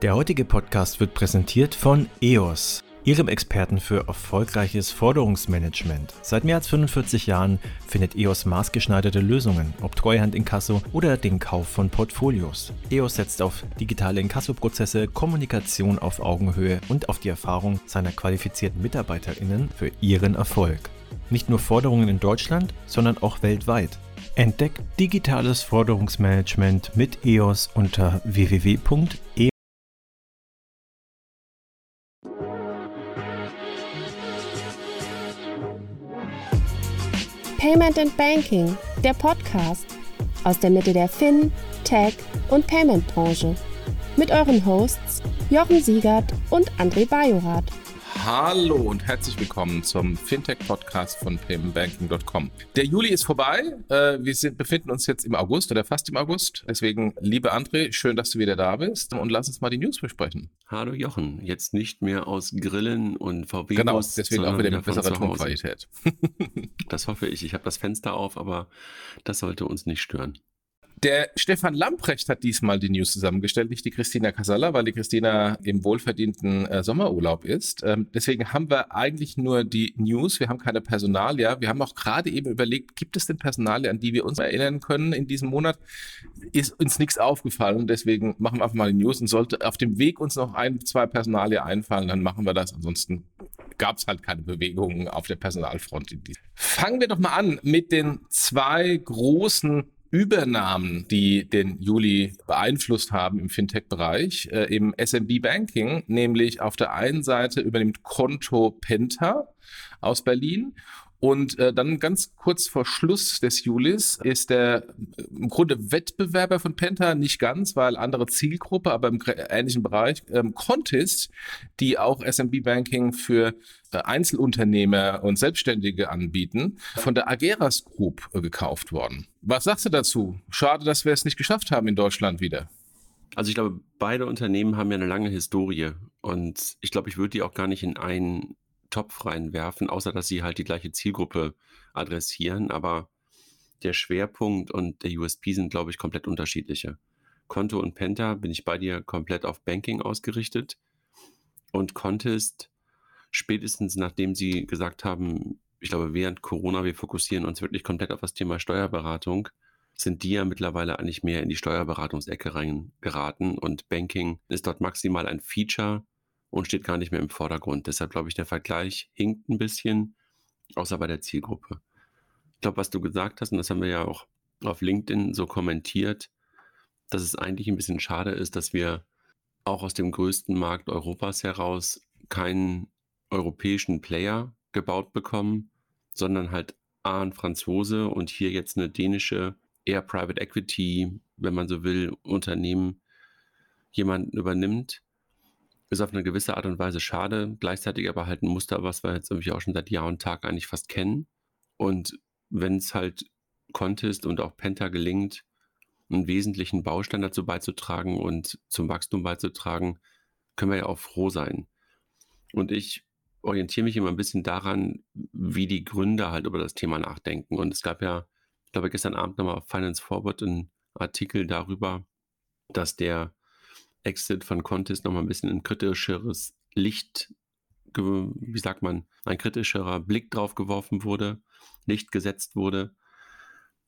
Der heutige Podcast wird präsentiert von EOS, Ihrem Experten für erfolgreiches Forderungsmanagement. Seit mehr als 45 Jahren findet EOS maßgeschneiderte Lösungen, ob Treuhand Inkasso oder den Kauf von Portfolios. EOS setzt auf digitale Inkassoprozesse, Kommunikation auf Augenhöhe und auf die Erfahrung seiner qualifizierten MitarbeiterInnen für ihren Erfolg. Nicht nur Forderungen in Deutschland, sondern auch weltweit. Entdeckt digitales Forderungsmanagement mit EOS unter www.eos Payment and Banking, der Podcast aus der Mitte der Fin, Tech und Payment Branche. Mit euren Hosts Jochen Siegert und André Bajorath. Hallo und herzlich willkommen zum Fintech-Podcast von paymentbanking.com. Der Juli ist vorbei. Äh, wir sind, befinden uns jetzt im August oder fast im August. Deswegen, liebe André, schön, dass du wieder da bist. Und lass uns mal die News besprechen. Hallo Jochen. Jetzt nicht mehr aus Grillen und VW. Genau, deswegen auch wieder mit besserer Tonqualität. das hoffe ich. Ich habe das Fenster auf, aber das sollte uns nicht stören. Der Stefan Lamprecht hat diesmal die News zusammengestellt, nicht die Christina Casalla, weil die Christina im wohlverdienten äh, Sommerurlaub ist. Ähm, deswegen haben wir eigentlich nur die News, wir haben keine Personalia. Wir haben auch gerade eben überlegt, gibt es denn Personalia, an die wir uns erinnern können in diesem Monat? Ist uns nichts aufgefallen, deswegen machen wir einfach mal die News und sollte auf dem Weg uns noch ein, zwei Personalia einfallen, dann machen wir das. Ansonsten gab es halt keine Bewegungen auf der Personalfront. Fangen wir doch mal an mit den zwei großen Übernahmen, die den Juli beeinflusst haben im Fintech-Bereich, äh, im SMB-Banking, nämlich auf der einen Seite übernimmt Konto Penta aus Berlin und äh, dann ganz kurz vor Schluss des Julis ist der äh, im Grunde Wettbewerber von Penta, nicht ganz, weil andere Zielgruppe, aber im ähnlichen Bereich, ähm, Contest, die auch SMB-Banking für äh, Einzelunternehmer und Selbstständige anbieten, von der Ageras Group äh, gekauft worden. Was sagst du dazu? Schade, dass wir es nicht geschafft haben in Deutschland wieder. Also ich glaube, beide Unternehmen haben ja eine lange Historie und ich glaube, ich würde die auch gar nicht in einen Topf reinwerfen, außer dass sie halt die gleiche Zielgruppe adressieren. Aber der Schwerpunkt und der USP sind, glaube ich, komplett unterschiedliche. Konto und Penta bin ich bei dir komplett auf Banking ausgerichtet. Und Contest, spätestens nachdem sie gesagt haben, ich glaube, während Corona, wir fokussieren uns wirklich komplett auf das Thema Steuerberatung, sind die ja mittlerweile eigentlich mehr in die Steuerberatungsecke reingeraten und Banking ist dort maximal ein Feature und steht gar nicht mehr im Vordergrund. Deshalb glaube ich, der Vergleich hinkt ein bisschen, außer bei der Zielgruppe. Ich glaube, was du gesagt hast, und das haben wir ja auch auf LinkedIn so kommentiert, dass es eigentlich ein bisschen schade ist, dass wir auch aus dem größten Markt Europas heraus keinen europäischen Player gebaut bekommen, sondern halt A, ein Franzose und hier jetzt eine dänische, eher Private Equity, wenn man so will, Unternehmen jemanden übernimmt ist auf eine gewisse Art und Weise schade, gleichzeitig aber halt ein Muster, was wir jetzt irgendwie auch schon seit Jahr und Tag eigentlich fast kennen. Und wenn es halt Contest und auch Penta gelingt, einen wesentlichen Baustein dazu beizutragen und zum Wachstum beizutragen, können wir ja auch froh sein. Und ich orientiere mich immer ein bisschen daran, wie die Gründer halt über das Thema nachdenken. Und es gab ja, ich glaube, gestern Abend nochmal auf Finance Forward einen Artikel darüber, dass der Exit von Contest nochmal ein bisschen ein kritischeres Licht, wie sagt man, ein kritischerer Blick drauf geworfen wurde, Licht gesetzt wurde,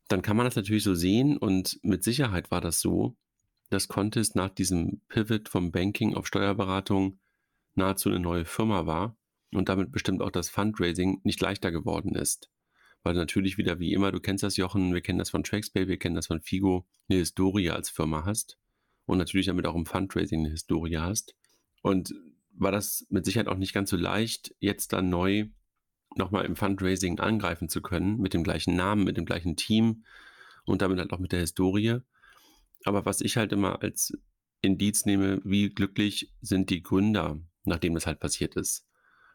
dann kann man das natürlich so sehen und mit Sicherheit war das so, dass Contest nach diesem Pivot vom Banking auf Steuerberatung nahezu eine neue Firma war und damit bestimmt auch das Fundraising nicht leichter geworden ist. Weil natürlich wieder wie immer, du kennst das Jochen, wir kennen das von Traxpay, wir kennen das von Figo, eine Historie als Firma hast und natürlich damit auch im Fundraising eine Historie hast. Und war das mit Sicherheit auch nicht ganz so leicht, jetzt dann neu nochmal im Fundraising angreifen zu können, mit dem gleichen Namen, mit dem gleichen Team und damit halt auch mit der Historie. Aber was ich halt immer als Indiz nehme, wie glücklich sind die Gründer, nachdem das halt passiert ist.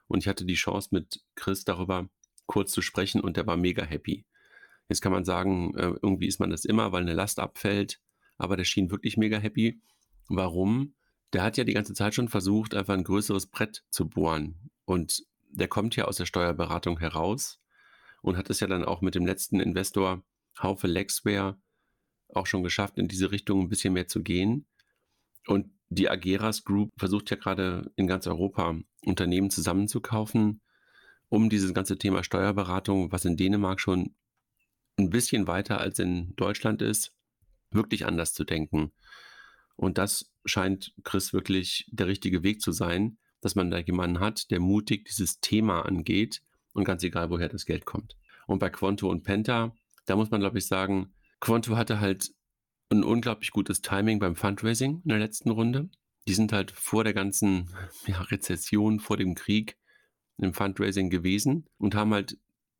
Und ich hatte die Chance mit Chris darüber kurz zu sprechen und der war mega happy. Jetzt kann man sagen, äh, irgendwie ist man das immer, weil eine Last abfällt aber der schien wirklich mega happy. Warum? Der hat ja die ganze Zeit schon versucht, einfach ein größeres Brett zu bohren. Und der kommt ja aus der Steuerberatung heraus und hat es ja dann auch mit dem letzten Investor Haufe Lexware auch schon geschafft, in diese Richtung ein bisschen mehr zu gehen. Und die Ageras Group versucht ja gerade in ganz Europa Unternehmen zusammenzukaufen, um dieses ganze Thema Steuerberatung, was in Dänemark schon ein bisschen weiter als in Deutschland ist, wirklich anders zu denken. Und das scheint Chris wirklich der richtige Weg zu sein, dass man da jemanden hat, der mutig dieses Thema angeht und ganz egal, woher das Geld kommt. Und bei Quanto und Penta, da muss man, glaube ich, sagen, Quanto hatte halt ein unglaublich gutes Timing beim Fundraising in der letzten Runde. Die sind halt vor der ganzen ja, Rezession, vor dem Krieg im Fundraising gewesen und haben halt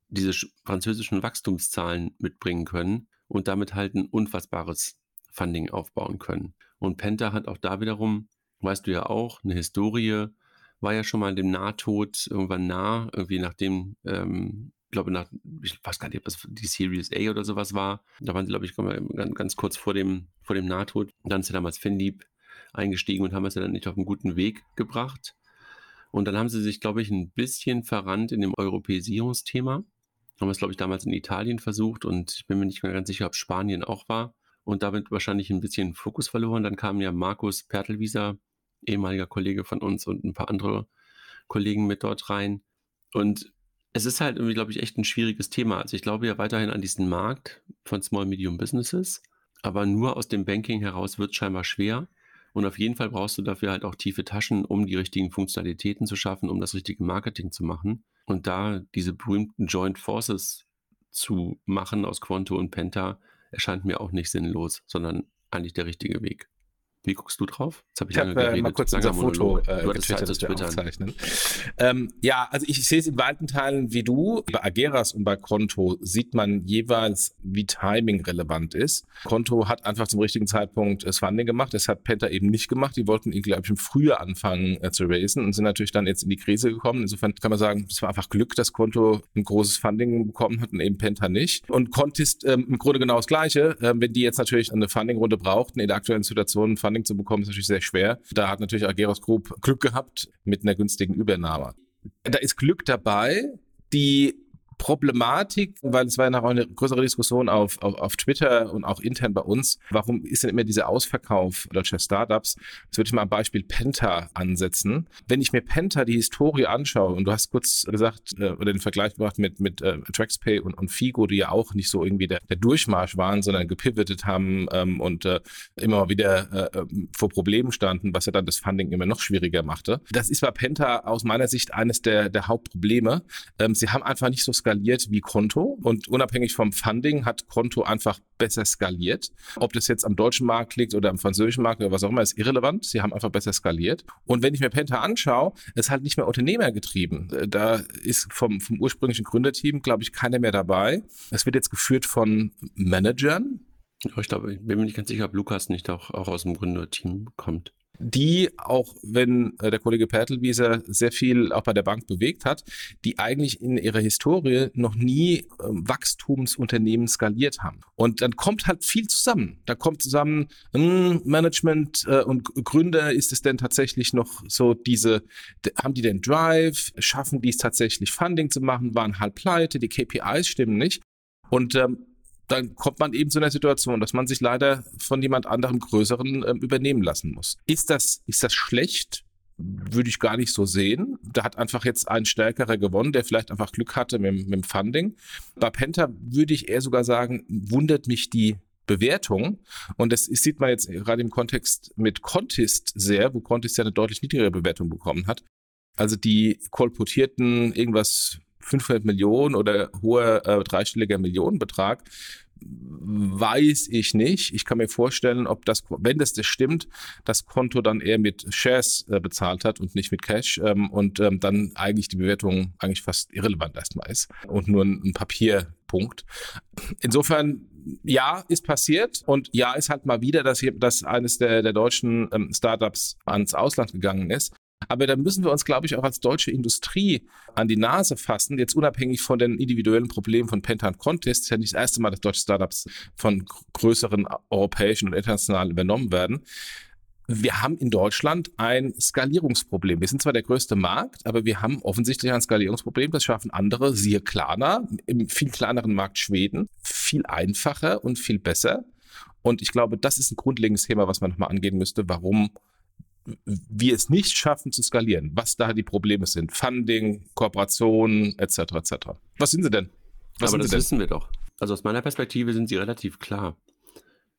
diese französischen Wachstumszahlen mitbringen können und damit halt ein unfassbares Funding aufbauen können. Und Penta hat auch da wiederum, weißt du ja auch, eine Historie, war ja schon mal dem Nahtod irgendwann nah, irgendwie nachdem, ähm, glaube, nach, ich weiß gar nicht, ob das die Series A oder sowas war. Da waren sie, glaube ich, ganz, ganz kurz vor dem, vor dem Nahtod. Dann ist ja damals Finlieb eingestiegen und haben es ja dann nicht auf einen guten Weg gebracht. Und dann haben sie sich, glaube ich, ein bisschen verrannt in dem Europäisierungsthema. Haben es, glaube ich, damals in Italien versucht und ich bin mir nicht mehr ganz sicher, ob Spanien auch war. Und damit wahrscheinlich ein bisschen Fokus verloren. Dann kam ja Markus Pertelwieser, ehemaliger Kollege von uns und ein paar andere Kollegen mit dort rein. Und es ist halt irgendwie, glaube ich, echt ein schwieriges Thema. Also ich glaube ja weiterhin an diesen Markt von Small Medium Businesses, aber nur aus dem Banking heraus wird es scheinbar schwer. Und auf jeden Fall brauchst du dafür halt auch tiefe Taschen, um die richtigen Funktionalitäten zu schaffen, um das richtige Marketing zu machen. Und da diese berühmten Joint Forces zu machen aus Quanto und Penta, erscheint mir auch nicht sinnlos, sondern eigentlich der richtige Weg. Wie guckst du drauf? Jetzt hab ich, ich habe äh, mal kurz unser Foto äh, du getwittert, das aufzeichnen. Ähm, ja, also ich sehe es in weiten Teilen wie du. Bei Ageras und bei Konto sieht man jeweils, wie Timing relevant ist. Konto hat einfach zum richtigen Zeitpunkt das Funding gemacht. Das hat Penta eben nicht gemacht. Die wollten ihn, glaube ich, im Frühjahr anfangen äh, zu raisen und sind natürlich dann jetzt in die Krise gekommen. Insofern kann man sagen, es war einfach Glück, dass Konto ein großes Funding bekommen hat und eben Penta nicht. Und Contist ähm, im Grunde genau das Gleiche. Ähm, wenn die jetzt natürlich eine Funding-Runde brauchten, in der aktuellen Situation Funding Funding zu bekommen, ist natürlich sehr schwer. Da hat natürlich Ageros Group Glück gehabt mit einer günstigen Übernahme. Da ist Glück dabei. Die Problematik, weil es war ja noch eine größere Diskussion auf, auf, auf Twitter und auch intern bei uns, warum ist denn immer dieser Ausverkauf deutscher Startups? Jetzt würde ich mal am Beispiel Penta ansetzen. Wenn ich mir Penta die Historie anschaue, und du hast kurz gesagt, äh, oder den Vergleich gemacht mit, mit äh, TraxPay und, und Figo, die ja auch nicht so irgendwie der, der Durchmarsch waren, sondern gepivotet haben ähm, und äh, immer wieder äh, vor Problemen standen, was ja dann das Funding immer noch schwieriger machte. Das ist bei Penta aus meiner Sicht eines der, der Hauptprobleme. Ähm, sie haben einfach nicht so skaliert wie Konto und unabhängig vom Funding hat Konto einfach besser skaliert. Ob das jetzt am deutschen Markt liegt oder am französischen Markt oder was auch immer, ist irrelevant. Sie haben einfach besser skaliert. Und wenn ich mir Penta anschaue, ist halt nicht mehr unternehmergetrieben. Da ist vom, vom ursprünglichen Gründerteam, glaube ich, keiner mehr dabei. Es wird jetzt geführt von Managern. Ich glaube, ich bin mir nicht ganz sicher, ob Lukas nicht auch, auch aus dem Gründerteam kommt die, auch wenn äh, der Kollege Pertelwieser sehr viel auch bei der Bank bewegt hat, die eigentlich in ihrer Historie noch nie äh, Wachstumsunternehmen skaliert haben. Und dann kommt halt viel zusammen. Da kommt zusammen mh, hm, Management äh, und Gründer. Ist es denn tatsächlich noch so diese, haben die den Drive? Schaffen die es tatsächlich Funding zu machen? Waren halb pleite? Die KPIs stimmen nicht. Und ähm, dann kommt man eben zu einer Situation, dass man sich leider von jemand anderem Größeren äh, übernehmen lassen muss. Ist das, ist das schlecht? Würde ich gar nicht so sehen. Da hat einfach jetzt ein Stärkerer gewonnen, der vielleicht einfach Glück hatte mit, mit dem Funding. Bei Penta würde ich eher sogar sagen, wundert mich die Bewertung. Und das sieht man jetzt gerade im Kontext mit Contest sehr, wo Contest ja eine deutlich niedrigere Bewertung bekommen hat. Also die kolportierten irgendwas 500 Millionen oder hoher äh, dreistelliger Millionenbetrag, weiß ich nicht. Ich kann mir vorstellen, ob das, wenn das, das stimmt, das Konto dann eher mit Shares äh, bezahlt hat und nicht mit Cash ähm, und ähm, dann eigentlich die Bewertung eigentlich fast irrelevant erstmal ist und nur ein, ein Papierpunkt. Insofern ja, ist passiert und ja, ist halt mal wieder, dass, hier, dass eines der, der deutschen ähm, Startups ans Ausland gegangen ist. Aber da müssen wir uns, glaube ich, auch als deutsche Industrie an die Nase fassen, jetzt unabhängig von den individuellen Problemen von Penta und Contest. ist ja nicht das erste Mal, dass deutsche Startups von größeren europäischen und internationalen übernommen werden. Wir haben in Deutschland ein Skalierungsproblem. Wir sind zwar der größte Markt, aber wir haben offensichtlich ein Skalierungsproblem. Das schaffen andere, siehe Klarna, im viel kleineren Markt Schweden, viel einfacher und viel besser. Und ich glaube, das ist ein grundlegendes Thema, was man nochmal angehen müsste, warum wir es nicht schaffen zu skalieren, was da die Probleme sind. Funding, Kooperation, etc. etc. Was sind sie denn? Was Aber das wissen wir doch. Also aus meiner Perspektive sind sie relativ klar,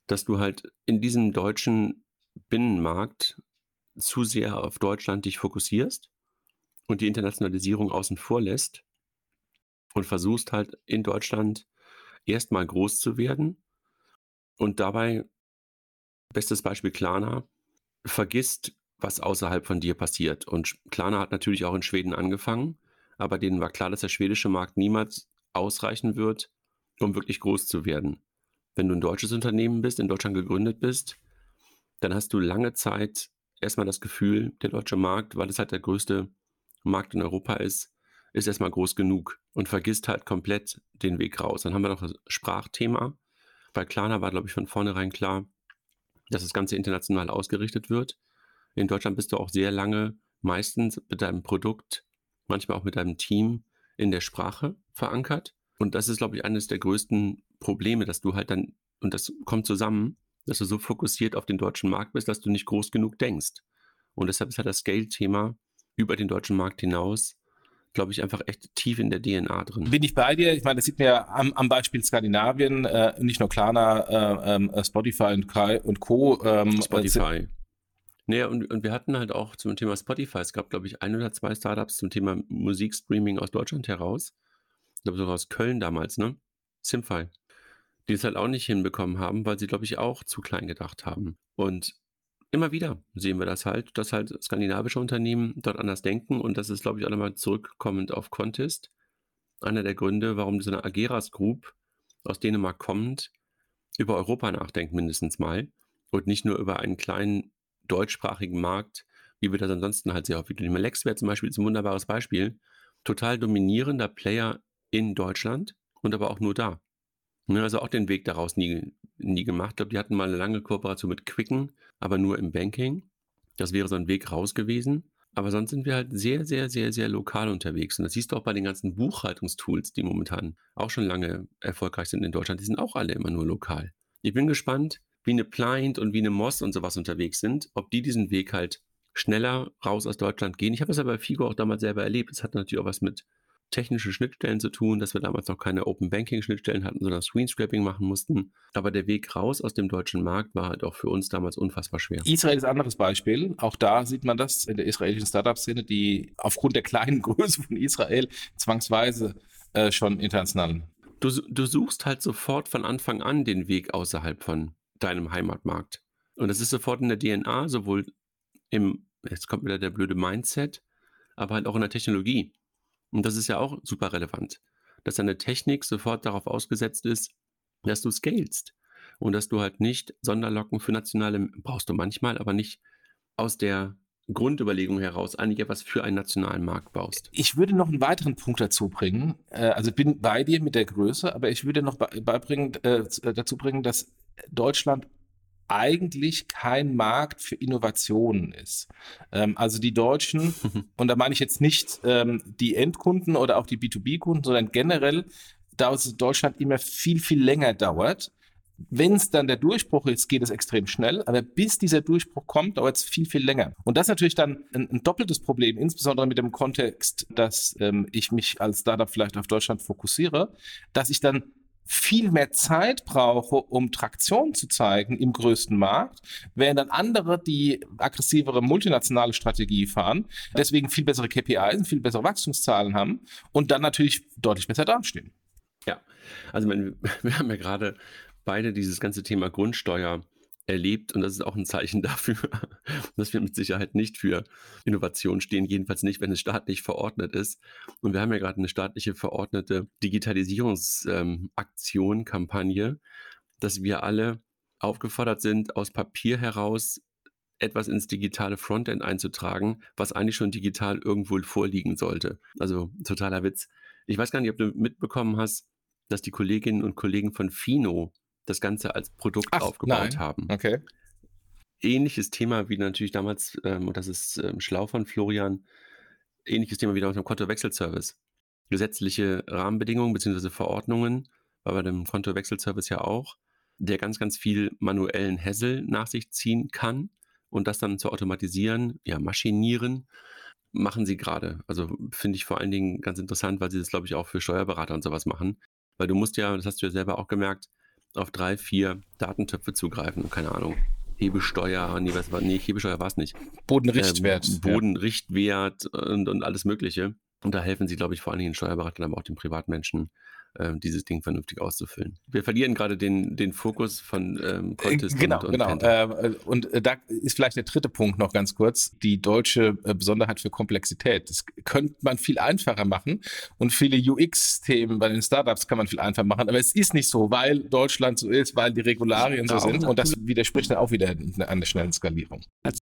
dass du halt in diesem deutschen Binnenmarkt zu sehr auf Deutschland dich fokussierst und die Internationalisierung außen vor lässt und versuchst halt in Deutschland erstmal groß zu werden und dabei, bestes Beispiel Klarna, vergisst, was außerhalb von dir passiert. Und Klarna hat natürlich auch in Schweden angefangen, aber denen war klar, dass der schwedische Markt niemals ausreichen wird, um wirklich groß zu werden. Wenn du ein deutsches Unternehmen bist, in Deutschland gegründet bist, dann hast du lange Zeit erstmal das Gefühl, der deutsche Markt, weil es halt der größte Markt in Europa ist, ist erstmal groß genug und vergisst halt komplett den Weg raus. Dann haben wir noch das Sprachthema. Bei Klarna war, glaube ich, von vornherein klar, dass das Ganze international ausgerichtet wird. In Deutschland bist du auch sehr lange meistens mit deinem Produkt, manchmal auch mit deinem Team in der Sprache verankert. Und das ist, glaube ich, eines der größten Probleme, dass du halt dann, und das kommt zusammen, dass du so fokussiert auf den deutschen Markt bist, dass du nicht groß genug denkst. Und deshalb ist halt das Scale-Thema über den deutschen Markt hinaus, glaube ich, einfach echt tief in der DNA drin. Bin ich bei dir? Ich meine, das sieht man ja am, am Beispiel Skandinavien, äh, nicht nur Klarna, äh, äh, Spotify und, Kai und Co. Ähm, Spotify. Naja, und, und wir hatten halt auch zum Thema Spotify, es gab, glaube ich, ein oder zwei Startups zum Thema Musikstreaming aus Deutschland heraus. Ich glaube sogar aus Köln damals, ne? Simfy. Die es halt auch nicht hinbekommen haben, weil sie, glaube ich, auch zu klein gedacht haben. Und immer wieder sehen wir das halt, dass halt skandinavische Unternehmen dort anders denken und das ist, glaube ich, auch nochmal zurückkommend auf Contest. Einer der Gründe, warum so eine Ageras Group aus Dänemark kommt, über Europa nachdenkt mindestens mal und nicht nur über einen kleinen deutschsprachigen Markt, wie wir das ansonsten halt sehr häufig tun. Lexware zum Beispiel ist ein wunderbares Beispiel. Total dominierender Player in Deutschland und aber auch nur da. Ne, also auch den Weg daraus nie, nie gemacht. Ich glaube, die hatten mal eine lange Kooperation mit Quicken, aber nur im Banking. Das wäre so ein Weg raus gewesen. Aber sonst sind wir halt sehr, sehr, sehr, sehr lokal unterwegs. Und das siehst du auch bei den ganzen Buchhaltungstools, die momentan auch schon lange erfolgreich sind in Deutschland. Die sind auch alle immer nur lokal. Ich bin gespannt, wie eine Pliant und wie eine Moss und sowas unterwegs sind, ob die diesen Weg halt schneller raus aus Deutschland gehen. Ich habe es aber bei Figo auch damals selber erlebt. Es hat natürlich auch was mit technischen Schnittstellen zu tun, dass wir damals noch keine Open Banking Schnittstellen hatten, sondern Screenscraping machen mussten. Aber der Weg raus aus dem deutschen Markt war halt auch für uns damals unfassbar schwer. Israel ist ein anderes Beispiel. Auch da sieht man das in der israelischen Startup-Szene, die aufgrund der kleinen Größe von Israel zwangsweise äh, schon international. Du, du suchst halt sofort von Anfang an den Weg außerhalb von deinem Heimatmarkt. Und das ist sofort in der DNA, sowohl im, jetzt kommt wieder der blöde Mindset, aber halt auch in der Technologie. Und das ist ja auch super relevant, dass deine Technik sofort darauf ausgesetzt ist, dass du scalest und dass du halt nicht Sonderlocken für nationale, brauchst du manchmal, aber nicht aus der Grundüberlegung heraus eigentlich etwas für einen nationalen Markt baust. Ich würde noch einen weiteren Punkt dazu bringen. Äh, also bin bei dir mit der Größe, aber ich würde noch beibringen, äh, dazu bringen, dass Deutschland eigentlich kein Markt für Innovationen ist. Ähm, also die Deutschen, und da meine ich jetzt nicht ähm, die Endkunden oder auch die B2B-Kunden, sondern generell, da es Deutschland immer viel, viel länger dauert. Wenn es dann der Durchbruch ist, geht es extrem schnell, aber bis dieser Durchbruch kommt, dauert es viel, viel länger. Und das ist natürlich dann ein, ein doppeltes Problem, insbesondere mit dem Kontext, dass ähm, ich mich als Startup vielleicht auf Deutschland fokussiere, dass ich dann viel mehr Zeit brauche, um Traktion zu zeigen im größten Markt, während dann andere die aggressivere multinationale Strategie fahren, deswegen viel bessere KPIs und viel bessere Wachstumszahlen haben und dann natürlich deutlich besser dastehen. Ja, also wir haben ja gerade beide dieses ganze Thema Grundsteuer erlebt und das ist auch ein Zeichen dafür, dass wir mit Sicherheit nicht für Innovation stehen, jedenfalls nicht, wenn es staatlich verordnet ist. Und wir haben ja gerade eine staatliche verordnete Digitalisierungsaktion, ähm, Kampagne, dass wir alle aufgefordert sind, aus Papier heraus etwas ins digitale Frontend einzutragen, was eigentlich schon digital irgendwo vorliegen sollte. Also totaler Witz. Ich weiß gar nicht, ob du mitbekommen hast, dass die Kolleginnen und Kollegen von Fino das Ganze als Produkt Ach, aufgebaut nein. haben. Okay. Ähnliches Thema wie natürlich damals, ähm, und das ist ähm, schlau von Florian, ähnliches Thema wie damals beim Kontowechselservice. Gesetzliche Rahmenbedingungen bzw. Verordnungen, war bei dem Kontowechselservice ja auch, der ganz, ganz viel manuellen Hassel nach sich ziehen kann und das dann zu automatisieren, ja, maschinieren, machen sie gerade. Also finde ich vor allen Dingen ganz interessant, weil sie das, glaube ich, auch für Steuerberater und sowas machen. Weil du musst ja, das hast du ja selber auch gemerkt, auf drei, vier Datentöpfe zugreifen. Keine Ahnung. Hebesteuer, nee, was war, nee, Hebesteuer war es nicht. Bodenrichtwert. Ähm, Bodenrichtwert und, und alles Mögliche. Und da helfen sie, glaube ich, vor allen Dingen den Steuerberatern, aber auch den Privatmenschen, äh, dieses Ding vernünftig auszufüllen. Wir verlieren gerade den, den Fokus von ähm, Contest genau, und, und genau. Panther. Äh, und äh, da ist vielleicht der dritte Punkt noch ganz kurz, die deutsche äh, Besonderheit für Komplexität. Das könnte man viel einfacher machen und viele UX-Themen bei den Startups kann man viel einfacher machen, aber es ist nicht so, weil Deutschland so ist, weil die Regularien so sind und das widerspricht dann auch wieder an der schnellen Skalierung.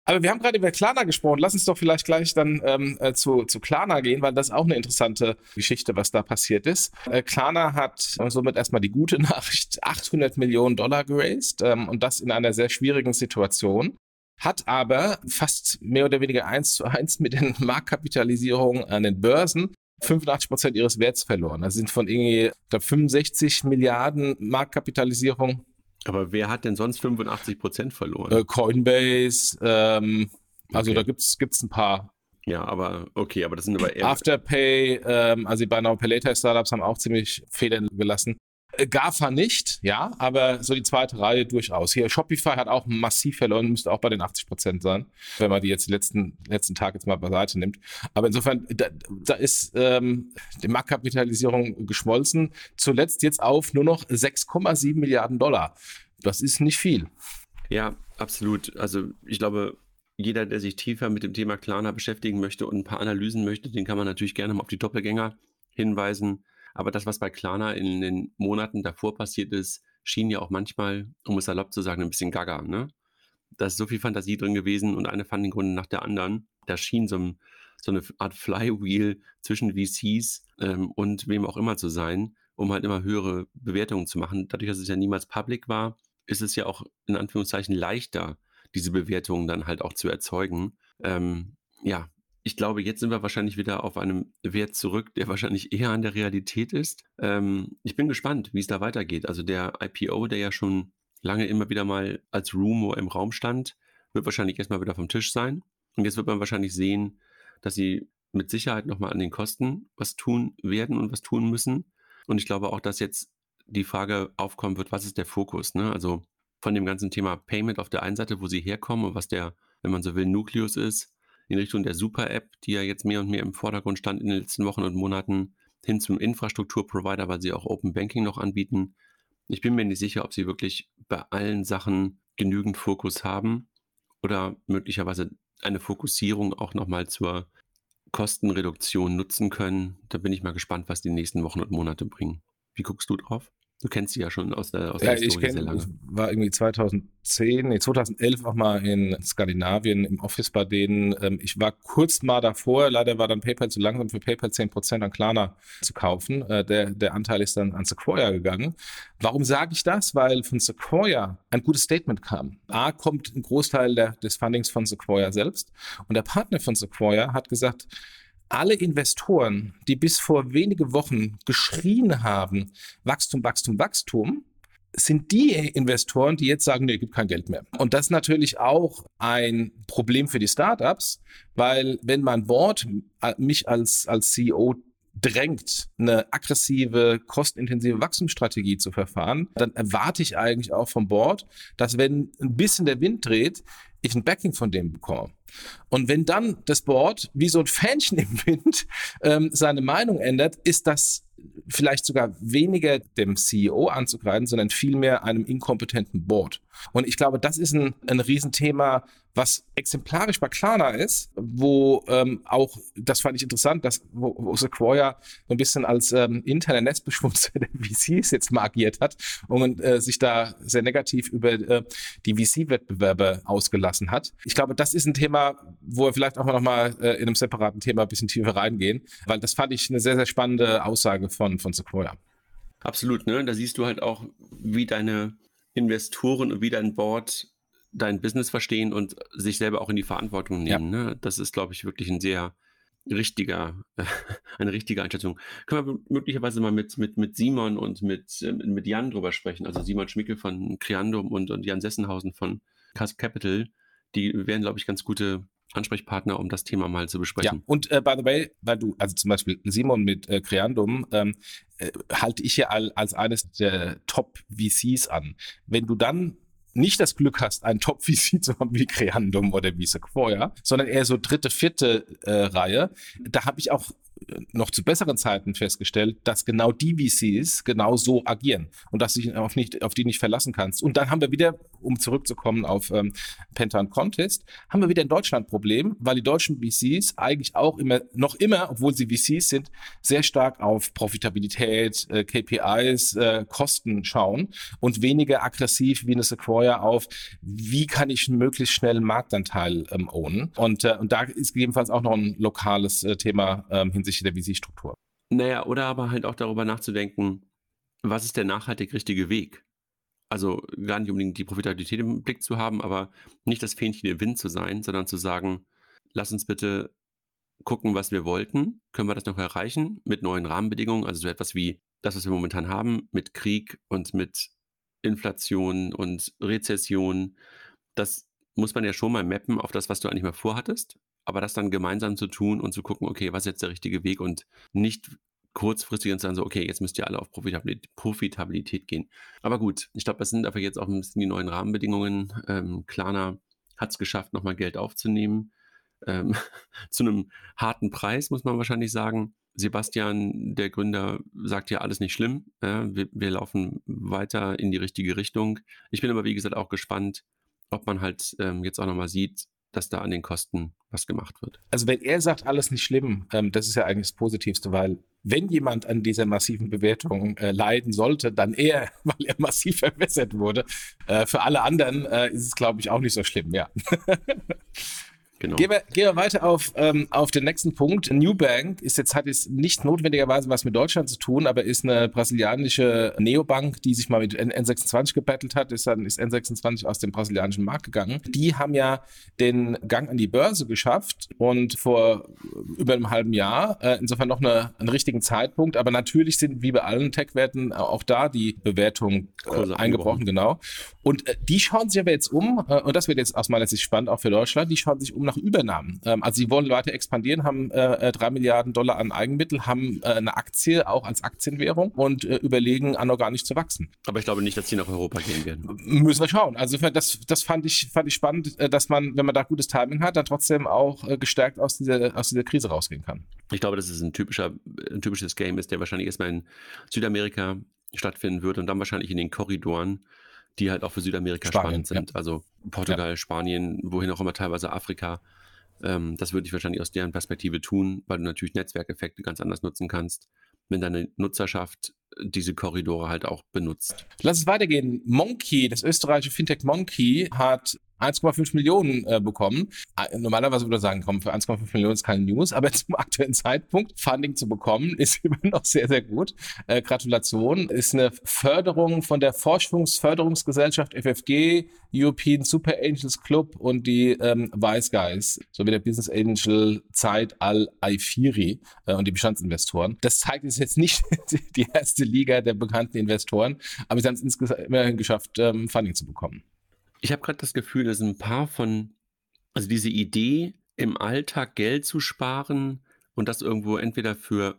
Aber wir haben gerade über Klarna gesprochen. Lass uns doch vielleicht gleich dann ähm, äh, zu, zu Klarna gehen, weil das ist auch eine interessante Geschichte, was da passiert ist. Äh, Klarna hat somit erstmal die gute Nachricht 800 Millionen Dollar geraced ähm, und das in einer sehr schwierigen Situation hat aber fast mehr oder weniger eins zu eins mit den Marktkapitalisierungen an den Börsen 85 Prozent ihres Werts verloren. Das sind von irgendwie glaub, 65 Milliarden Marktkapitalisierung. Aber wer hat denn sonst 85 Prozent verloren? Äh, Coinbase, ähm, also Okay. da gibt's gibt's ein paar. ja, aber okay, aber das sind aber eher. Afterpay, ähm, also die Buy Now Pay Later Startups haben auch ziemlich Federn gelassen. Äh, GAFA nicht, ja, aber so die zweite Reihe durchaus. Hier Shopify hat auch massiv verloren, müsste auch bei den 80 Prozent sein, wenn man die jetzt die letzten, letzten Tag jetzt mal beiseite nimmt. Aber insofern, da, da ist ähm, die Marktkapitalisierung geschmolzen. Zuletzt jetzt auf nur noch 6,7 Milliarden Dollar. Das ist nicht viel. Ja, absolut. Also ich glaube, jeder, der sich tiefer mit dem Thema Klarna beschäftigen möchte und ein paar Analysen möchte, den kann man natürlich gerne mal auf die Doppelgänger hinweisen. Aber das, was bei Klarna in den Monaten davor passiert ist, schien ja auch manchmal, um es salopp zu sagen, ein bisschen gaga. Ne? Da ist so viel Fantasie drin gewesen und eine Funding-Runde nach der anderen. Da schien so, ein, so eine Art Flywheel zwischen VCs ähm, und wem auch immer zu sein, um halt immer höhere Bewertungen zu machen. Dadurch, dass es ja niemals public war, ist es ja auch in Anführungszeichen leichter, diese Bewertungen dann halt auch zu erzeugen. Ähm, ja, ich glaube, jetzt sind wir wahrscheinlich wieder auf einem Wert zurück, der wahrscheinlich eher an der Realität ist. Ähm, ich bin gespannt, wie es da weitergeht. Also der IPO, der ja schon lange immer wieder mal als Rumor im Raum stand, wird wahrscheinlich erstmal wieder vom Tisch sein. Und jetzt wird man wahrscheinlich sehen, dass sie mit Sicherheit nochmal an den Kosten was tun werden und was tun müssen. Und ich glaube auch, dass jetzt die Frage aufkommen wird, was ist der Fokus? Ne? Also von dem ganzen Thema Payment auf der einen Seite, wo sie herkommen und was der, wenn man so will, Nukleus ist, in Richtung der Super-App, die ja jetzt mehr und mehr im Vordergrund stand in den letzten Wochen und Monaten, hin zum Infrastrukturprovider, weil sie auch Open Banking noch anbieten. Ich bin mir nicht sicher, ob sie wirklich bei allen Sachen genügend Fokus haben oder möglicherweise eine Fokussierung auch nochmal zur Kostenreduktion nutzen können. Da bin ich mal gespannt, was die nächsten Wochen und Monate bringen. Wie guckst du drauf? Du kennst sie ja schon aus der, aus Ja, der ich Historie sehr lange. ich war irgendwie 2010, nee, 2011 auch mal in Skandinavien im Office bei denen. Ähm, Ich war kurz mal davor, leider war dann PayPal zu langsam für PayPal 10% an Klarna zu kaufen. Äh, Der, der Anteil ist dann an Sequoia gegangen. Warum sage ich das? Weil von Sequoia ein gutes Statement kam. A, kommt ein Großteil der, des Fundings von Sequoia selbst und der Partner von Sequoia hat gesagt, alle Investoren, die bis vor wenige Wochen geschrien haben, Wachstum, Wachstum, Wachstum, sind die Investoren, die jetzt sagen, nee, gibt kein Geld mehr. Und das ist natürlich auch ein Problem für die Startups, weil wenn mein Board mich als, als CEO drängt, eine aggressive, kostenintensive Wachstumsstrategie zu verfahren, dann erwarte ich eigentlich auch vom Board, dass wenn ein bisschen der Wind dreht, ich ein Backing von dem bekomme. Und wenn dann das Board wie so ein Fähnchen im Wind ähm, seine Meinung ändert, ist das vielleicht sogar weniger dem CEO anzugreifen, sondern vielmehr einem inkompetenten Board. Und ich glaube, das ist ein, ein Riesenthema, was exemplarisch bei Klarna ist, wo ähm, auch, das fand ich interessant, dass wo, wo Sequoia ein bisschen als ähm, interner Netzbeschmutzer der VCs jetzt mal agiert hat und äh, sich da sehr negativ über äh, die VC-Wettbewerbe ausgelassen hat. Ich glaube, das ist ein Thema, wo wir vielleicht auch noch mal äh, in einem separaten Thema ein bisschen tiefer reingehen, weil das fand ich eine sehr, sehr spannende Aussage von, von Sequoia. Absolut, ne? Da siehst du halt auch, wie deine Investoren und wie dein Board dein Business verstehen und sich selber auch in die Verantwortung nehmen. Ne? Das ist, glaube ich, wirklich ein sehr richtiger, eine richtige Einschätzung. Können wir möglicherweise mal mit, mit, mit Simon und mit, äh, mit Jan drüber sprechen. Also Simon Schmickel von Creandum und, und Jan Sessenhausen von Casp Capital, die wären, glaube ich, ganz gute Ansprechpartner, um das Thema mal zu besprechen. Ja, und äh, by the way, weil du, also zum Beispiel Simon mit äh, Creandum, ähm, äh, halte ich ja als, als eines der Top-VCs an. Wenn du dann nicht das Glück hast, einen Top-VC zu haben wie Creandum oder wie Sequoia, sondern eher so dritte, vierte äh, Reihe, da habe ich auch noch zu besseren Zeiten festgestellt, dass genau die VCs genau so agieren und dass du dich auf, nicht, auf die nicht verlassen kannst. Und dann haben wir wieder, um zurückzukommen auf ähm, Penta und Contest, haben wir wieder ein Deutschland-Problem, weil die deutschen VCs eigentlich auch immer, noch immer, obwohl sie VCs sind, sehr stark auf Profitabilität, äh, KPIs, äh, Kosten schauen und weniger aggressiv wie eine Sequoia auf, wie kann ich möglichst schnell einen Marktanteil ähm, ownen. Und, äh, und da ist gegebenenfalls auch noch ein lokales äh, Thema ähm, hinsichtlich hinsichtlich der VC-Struktur. Naja, oder aber halt auch darüber nachzudenken, was ist der nachhaltig richtige Weg? Also gar nicht unbedingt die Profitabilität im Blick zu haben, aber nicht das Fähnchen im Wind zu sein, sondern zu sagen, lass uns bitte gucken, was wir wollten. Können wir das noch erreichen mit neuen Rahmenbedingungen? Also so etwas wie das, was wir momentan haben, mit Krieg und mit Inflation und Rezession. Das muss man ja schon mal mappen auf das, was du eigentlich mal vorhattest aber das dann gemeinsam zu tun und zu gucken, okay, was ist jetzt der richtige Weg und nicht kurzfristig und sagen so, okay, jetzt müsst ihr alle auf Profitabilität, Profitabilität gehen. Aber gut, ich glaube, das sind einfach jetzt auch ein bisschen die neuen Rahmenbedingungen. Ähm, Klarna hat es geschafft, nochmal Geld aufzunehmen. Ähm, zu einem harten Preis, muss man wahrscheinlich sagen. Sebastian, der Gründer, sagt ja alles nicht schlimm. Ja, wir, wir laufen weiter in die richtige Richtung. Ich bin aber, wie gesagt, auch gespannt, ob man halt ähm, jetzt auch nochmal sieht, dass da an den Kosten was gemacht wird. Also wenn er sagt, alles nicht schlimm, ähm, das ist ja eigentlich das Positivste, weil wenn jemand an dieser massiven Bewertung äh, leiden sollte, dann er, weil er massiv verbessert wurde. Äh, für alle anderen äh, ist es, glaube ich, auch nicht so schlimm, ja. Genau. Gehen wir, gehen wir weiter auf, ähm, auf den nächsten Punkt. Newbank ist jetzt, hat jetzt nicht notwendigerweise was mit Deutschland zu tun, aber ist eine brasilianische Neobank, die sich mal mit N N26 gebettelt hat, ist dann ist N26 aus dem brasilianischen Markt gegangen. Die haben ja den Gang an die Börse geschafft und vor über einem halben Jahr, äh, insofern noch eine, einen richtigen Zeitpunkt, aber natürlich sind wie bei allen Tech-Werten auch da die Bewertung äh, eingebrochen, genau. Und äh, die schauen sich aber jetzt um, äh, und das wird jetzt aus meiner Sicht spannend, auch für Deutschland, die schauen sich um nach Übernahmen. Ähm, also sie wollen weiter expandieren, haben äh, äh, drei Milliarden Dollar an Eigenmittel, haben äh, eine Aktie auch als Aktienwährung und äh, überlegen, anorganisch zu wachsen. Aber ich glaube nicht, dass sie nach Europa gehen werden. Müssen wir schauen. Also das, das fand ich, fand ich spannend, äh, dass man, wenn man da gutes Timing hat, dann trotzdem auch äh, gestärkt aus dieser, aus dieser Krise rausgehen kann. Ich glaube, dass es ein typischer, ein typisches Game ist, der wahrscheinlich erstmal in Südamerika stattfinden wird und dann wahrscheinlich in den Korridoren die halt auch für Südamerika Spanien, spannend sind. Ja. Also Portugal, ja. Spanien, wohin auch immer, teilweise Afrika. Ähm, das würde ich wahrscheinlich aus deren Perspektive tun, weil du natürlich Netzwerkeffekte ganz anders nutzen kannst, wenn deine Nutzerschaft diese Korridore halt auch benutzt. Lass es weitergehen. Monkey, das österreichische Fintech Monkey, hat 1,5 Millionen äh, bekommen. Äh, normalerweise würde ich sagen, komm, für 1,5 Millionen ist keine News, aber zum aktuellen Zeitpunkt Funding zu bekommen, ist immer noch sehr, sehr gut. Äh, Gratulation. Ist eine Förderung von der Forschungsförderungsgesellschaft FFG, European Super Angels Club und die ähm, Wise Guys sowie der Business Angel Zeit Al-Aifiri äh, und die Bestandsinvestoren. Das zeigt es jetzt nicht die erste Liga der bekannten Investoren, aber sie haben es insgesamt immerhin geschafft, ähm, Funding zu bekommen. Ich habe gerade das Gefühl, dass ein paar von, also diese Idee, im Alltag Geld zu sparen und das irgendwo entweder für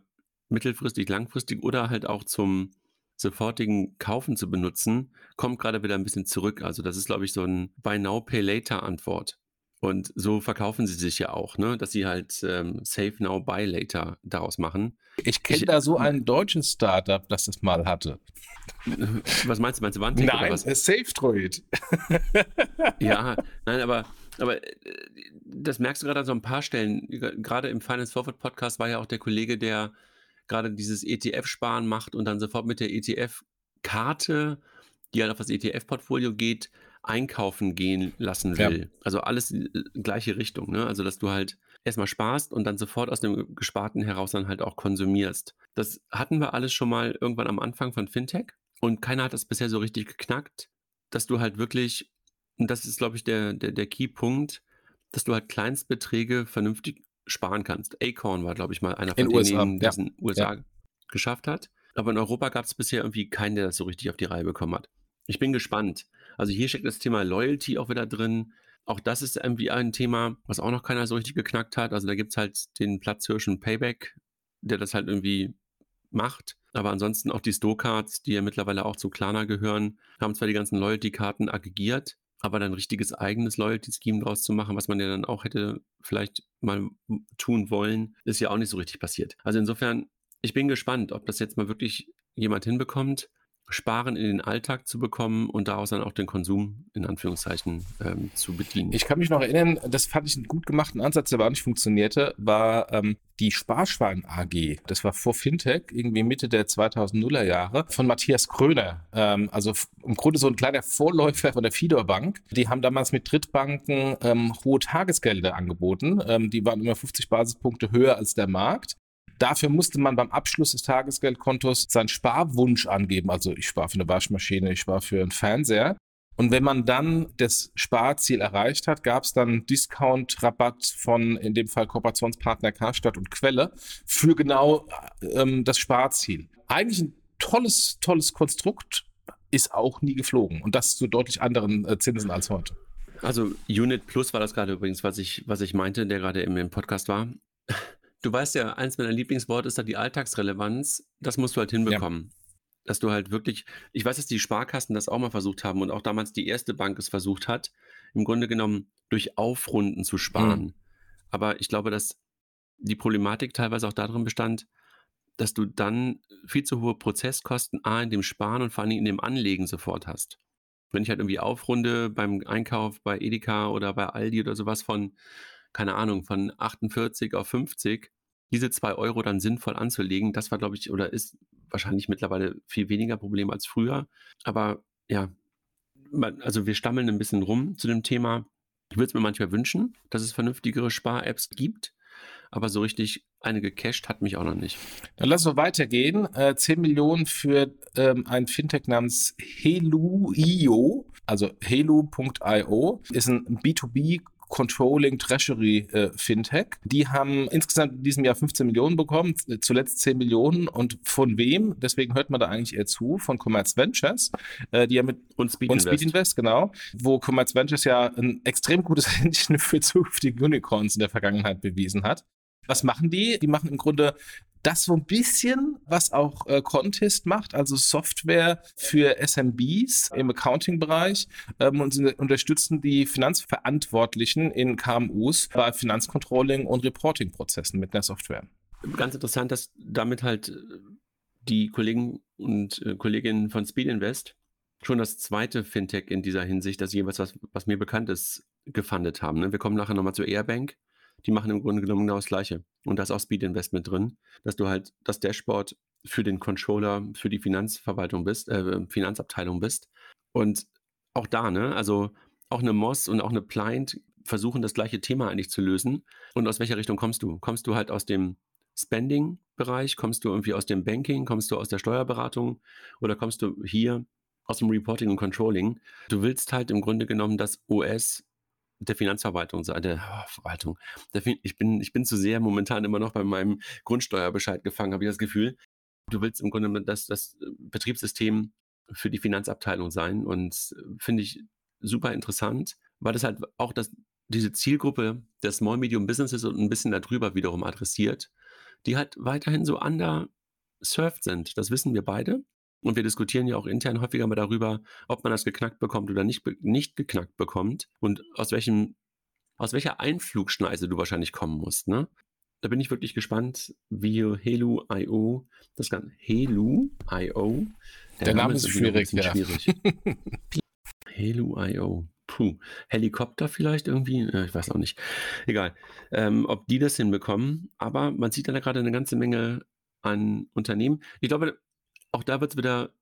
mittelfristig, langfristig oder halt auch zum sofortigen Kaufen zu benutzen, kommt gerade wieder ein bisschen zurück. Also das ist, glaube ich, so ein Buy Now, Pay Later Antwort. Und so verkaufen sie sich ja auch, ne? dass sie halt ähm, Save Now, Buy Later daraus machen. Ich kenne da so ein deutsches Startup, das das mal hatte. Was meinst du? Meinst du Wantik Nein, oder was? Safe Droid. ja, nein, aber, aber äh, das merkst du gerade an so ein paar Stellen. Gerade im Finance Forward Podcast war ja auch der Kollege, der gerade dieses ETF-Sparen macht und dann sofort mit der ETF-Karte, die halt auf das ETF-Portfolio geht, einkaufen gehen lassen will. Ja. Also alles äh, gleiche Richtung, ne? Also dass du halt erstmal sparst und dann sofort aus dem Gesparten heraus dann halt auch konsumierst. Das hatten wir alles schon mal irgendwann am Anfang von Fintech und keiner hat das bisher so richtig geknackt, dass du halt wirklich, und das ist, glaube ich, der, der, der Key-Punkt, dass du halt Kleinstbeträge vernünftig sparen kannst. Acorn war, glaube ich, mal einer von in denen, der es in den USA ja. geschafft hat. Aber in Europa gab es bisher irgendwie keinen, der das so richtig auf die Reihe bekommen hat. Ich bin gespannt. Also hier steckt das Thema Loyalty auch wieder drin. Auch das ist irgendwie ein Thema, was auch noch keiner so richtig geknackt hat. Also da gibt es halt den Platzhirschen Payback, der das halt irgendwie macht. Aber ansonsten auch die Store-Cards, die ja mittlerweile auch zu Klarna gehören, haben zwar die ganzen Loyalty-Karten aggregiert, aber dann ein richtiges eigenes Loyalty-Scheme draus zu machen, was man ja dann auch hätte vielleicht mal tun wollen, ist ja auch nicht so richtig passiert. Also insofern, ich bin gespannt, ob das jetzt mal wirklich jemand hinbekommt. Sparen in den Alltag zu bekommen und daraus dann auch den Konsum in Anführungszeichen ähm, zu bedienen. Ich kann mich noch erinnern, das fand ich einen gut gemachten Ansatz, der aber nicht funktionierte, war ähm, die Sparschwein AG. Das war vor Fintech, irgendwie Mitte der 2000er Jahre, von Matthias Kröner. Ähm, also im Grunde so ein kleiner Vorläufer von der Fidor Bank. Die haben damals mit Drittbanken ähm, hohe Tagesgelder angeboten. Ähm, die waren immer 50 Basispunkte höher als der Markt. Dafür musste man beim Abschluss des Tagesgeldkontos seinen Sparwunsch angeben. Also ich spare für eine Waschmaschine, ich spare für einen Fernseher. Und wenn man dann das Sparziel erreicht hat, gab es dann Discount-Rabatt von in dem Fall Kooperationspartner Karstadt und Quelle für genau ähm, das Sparziel. Eigentlich ein tolles, tolles Konstrukt, ist auch nie geflogen. Und das zu deutlich anderen äh, Zinsen als heute. Also Unit Plus war das gerade übrigens, was ich, was ich meinte, der gerade im, im Podcast war. Du weißt ja, eins meiner Lieblingsworte ist da die Alltagsrelevanz. Das musst du halt hinbekommen. Ja. Dass du halt wirklich, ich weiß, dass die Sparkassen das auch mal versucht haben und auch damals die erste Bank es versucht hat, im Grunde genommen durch Aufrunden zu sparen. Mhm. Aber ich glaube, dass die Problematik teilweise auch darin bestand, dass du dann viel zu hohe Prozesskosten A in dem Sparen und vor allem in dem Anlegen sofort hast. Wenn ich halt irgendwie aufrunde beim Einkauf bei Edeka oder bei Aldi oder sowas von keine Ahnung, von 48 auf 50, diese zwei Euro dann sinnvoll anzulegen, das war, glaube ich, oder ist wahrscheinlich mittlerweile viel weniger Problem als früher. Aber ja, also wir stammeln ein bisschen rum zu dem Thema. Ich würde es mir manchmal wünschen, dass es vernünftigere Spar-Apps gibt, aber so richtig eine gecached hat mich auch noch nicht. Dann lass uns weitergehen. Äh, 10 Millionen für ähm, ein Fintech namens Helu.io, also helu.io, ist ein B2B Controlling Treasury äh, Fintech. Die haben insgesamt in diesem Jahr 15 Millionen bekommen, zuletzt 10 Millionen. Und von wem? Deswegen hört man da eigentlich eher zu, von Commerce Ventures, äh, die ja mit und Speed, und Speed Invest. genau, wo Commerce Ventures ja ein extrem gutes Händchen für zukünftige Unicorns in der Vergangenheit bewiesen hat. Was machen die? Die machen im Grunde das so ein bisschen, was auch äh, Contest macht, also Software für SMBs im Accounting-Bereich ähm, und unterstützen die Finanzverantwortlichen in KMUs bei Finanzcontrolling und Reporting-Prozessen mit der Software. Ganz interessant, dass damit halt äh, die Kollegen und äh, Kolleginnen von Speed Invest schon das zweite Fintech in dieser Hinsicht, das jeweils was, was mir bekannt ist, gefundet haben. Ne? Wir kommen nachher nochmal zu Airbank die machen im Grunde genommen genau das Gleiche. Und da ist auch Speed Investment drin, dass du halt das Dashboard für den Controller, für die Finanzverwaltung bist, äh, Finanzabteilung bist. Und auch da, ne, also auch eine Moss und auch eine Pliant versuchen das gleiche Thema eigentlich zu lösen. Und aus welcher Richtung kommst du? Kommst du halt aus dem Spending-Bereich? Kommst du irgendwie aus dem Banking? Kommst du aus der Steuerberatung? Oder kommst du hier aus dem Reporting und Controlling? Du willst halt im Grunde genommen das OS der Finanzverwaltung, der oh, Verwaltung. Der, ich, bin, ich bin zu sehr momentan immer noch bei meinem Grundsteuerbescheid gefangen, habe ich das Gefühl. Du willst im Grunde das, das Betriebssystem für die Finanzabteilung sein und äh, finde ich super interessant, weil das halt auch das, diese Zielgruppe der Small Medium Businesses und ein bisschen darüber wiederum adressiert, die halt weiterhin so underserved sind. Das wissen wir beide. Und wir diskutieren ja auch intern häufiger mal darüber, ob man das geknackt bekommt oder nicht, nicht geknackt bekommt und aus welchem, aus welcher Einflugschneise du wahrscheinlich kommen musst, ne? Da bin ich wirklich gespannt, wie Helu.io, das Ganze, Helu.io, der, der, Name, Name ist schwierig, ja. schwierig. Helu.io. Puh, Helikopter vielleicht irgendwie? Ich weiß auch nicht. Egal. Ähm, ob die das hinbekommen, aber man sieht da gerade eine ganze Menge an Unternehmen. Ich glaube, auch da wird es wieder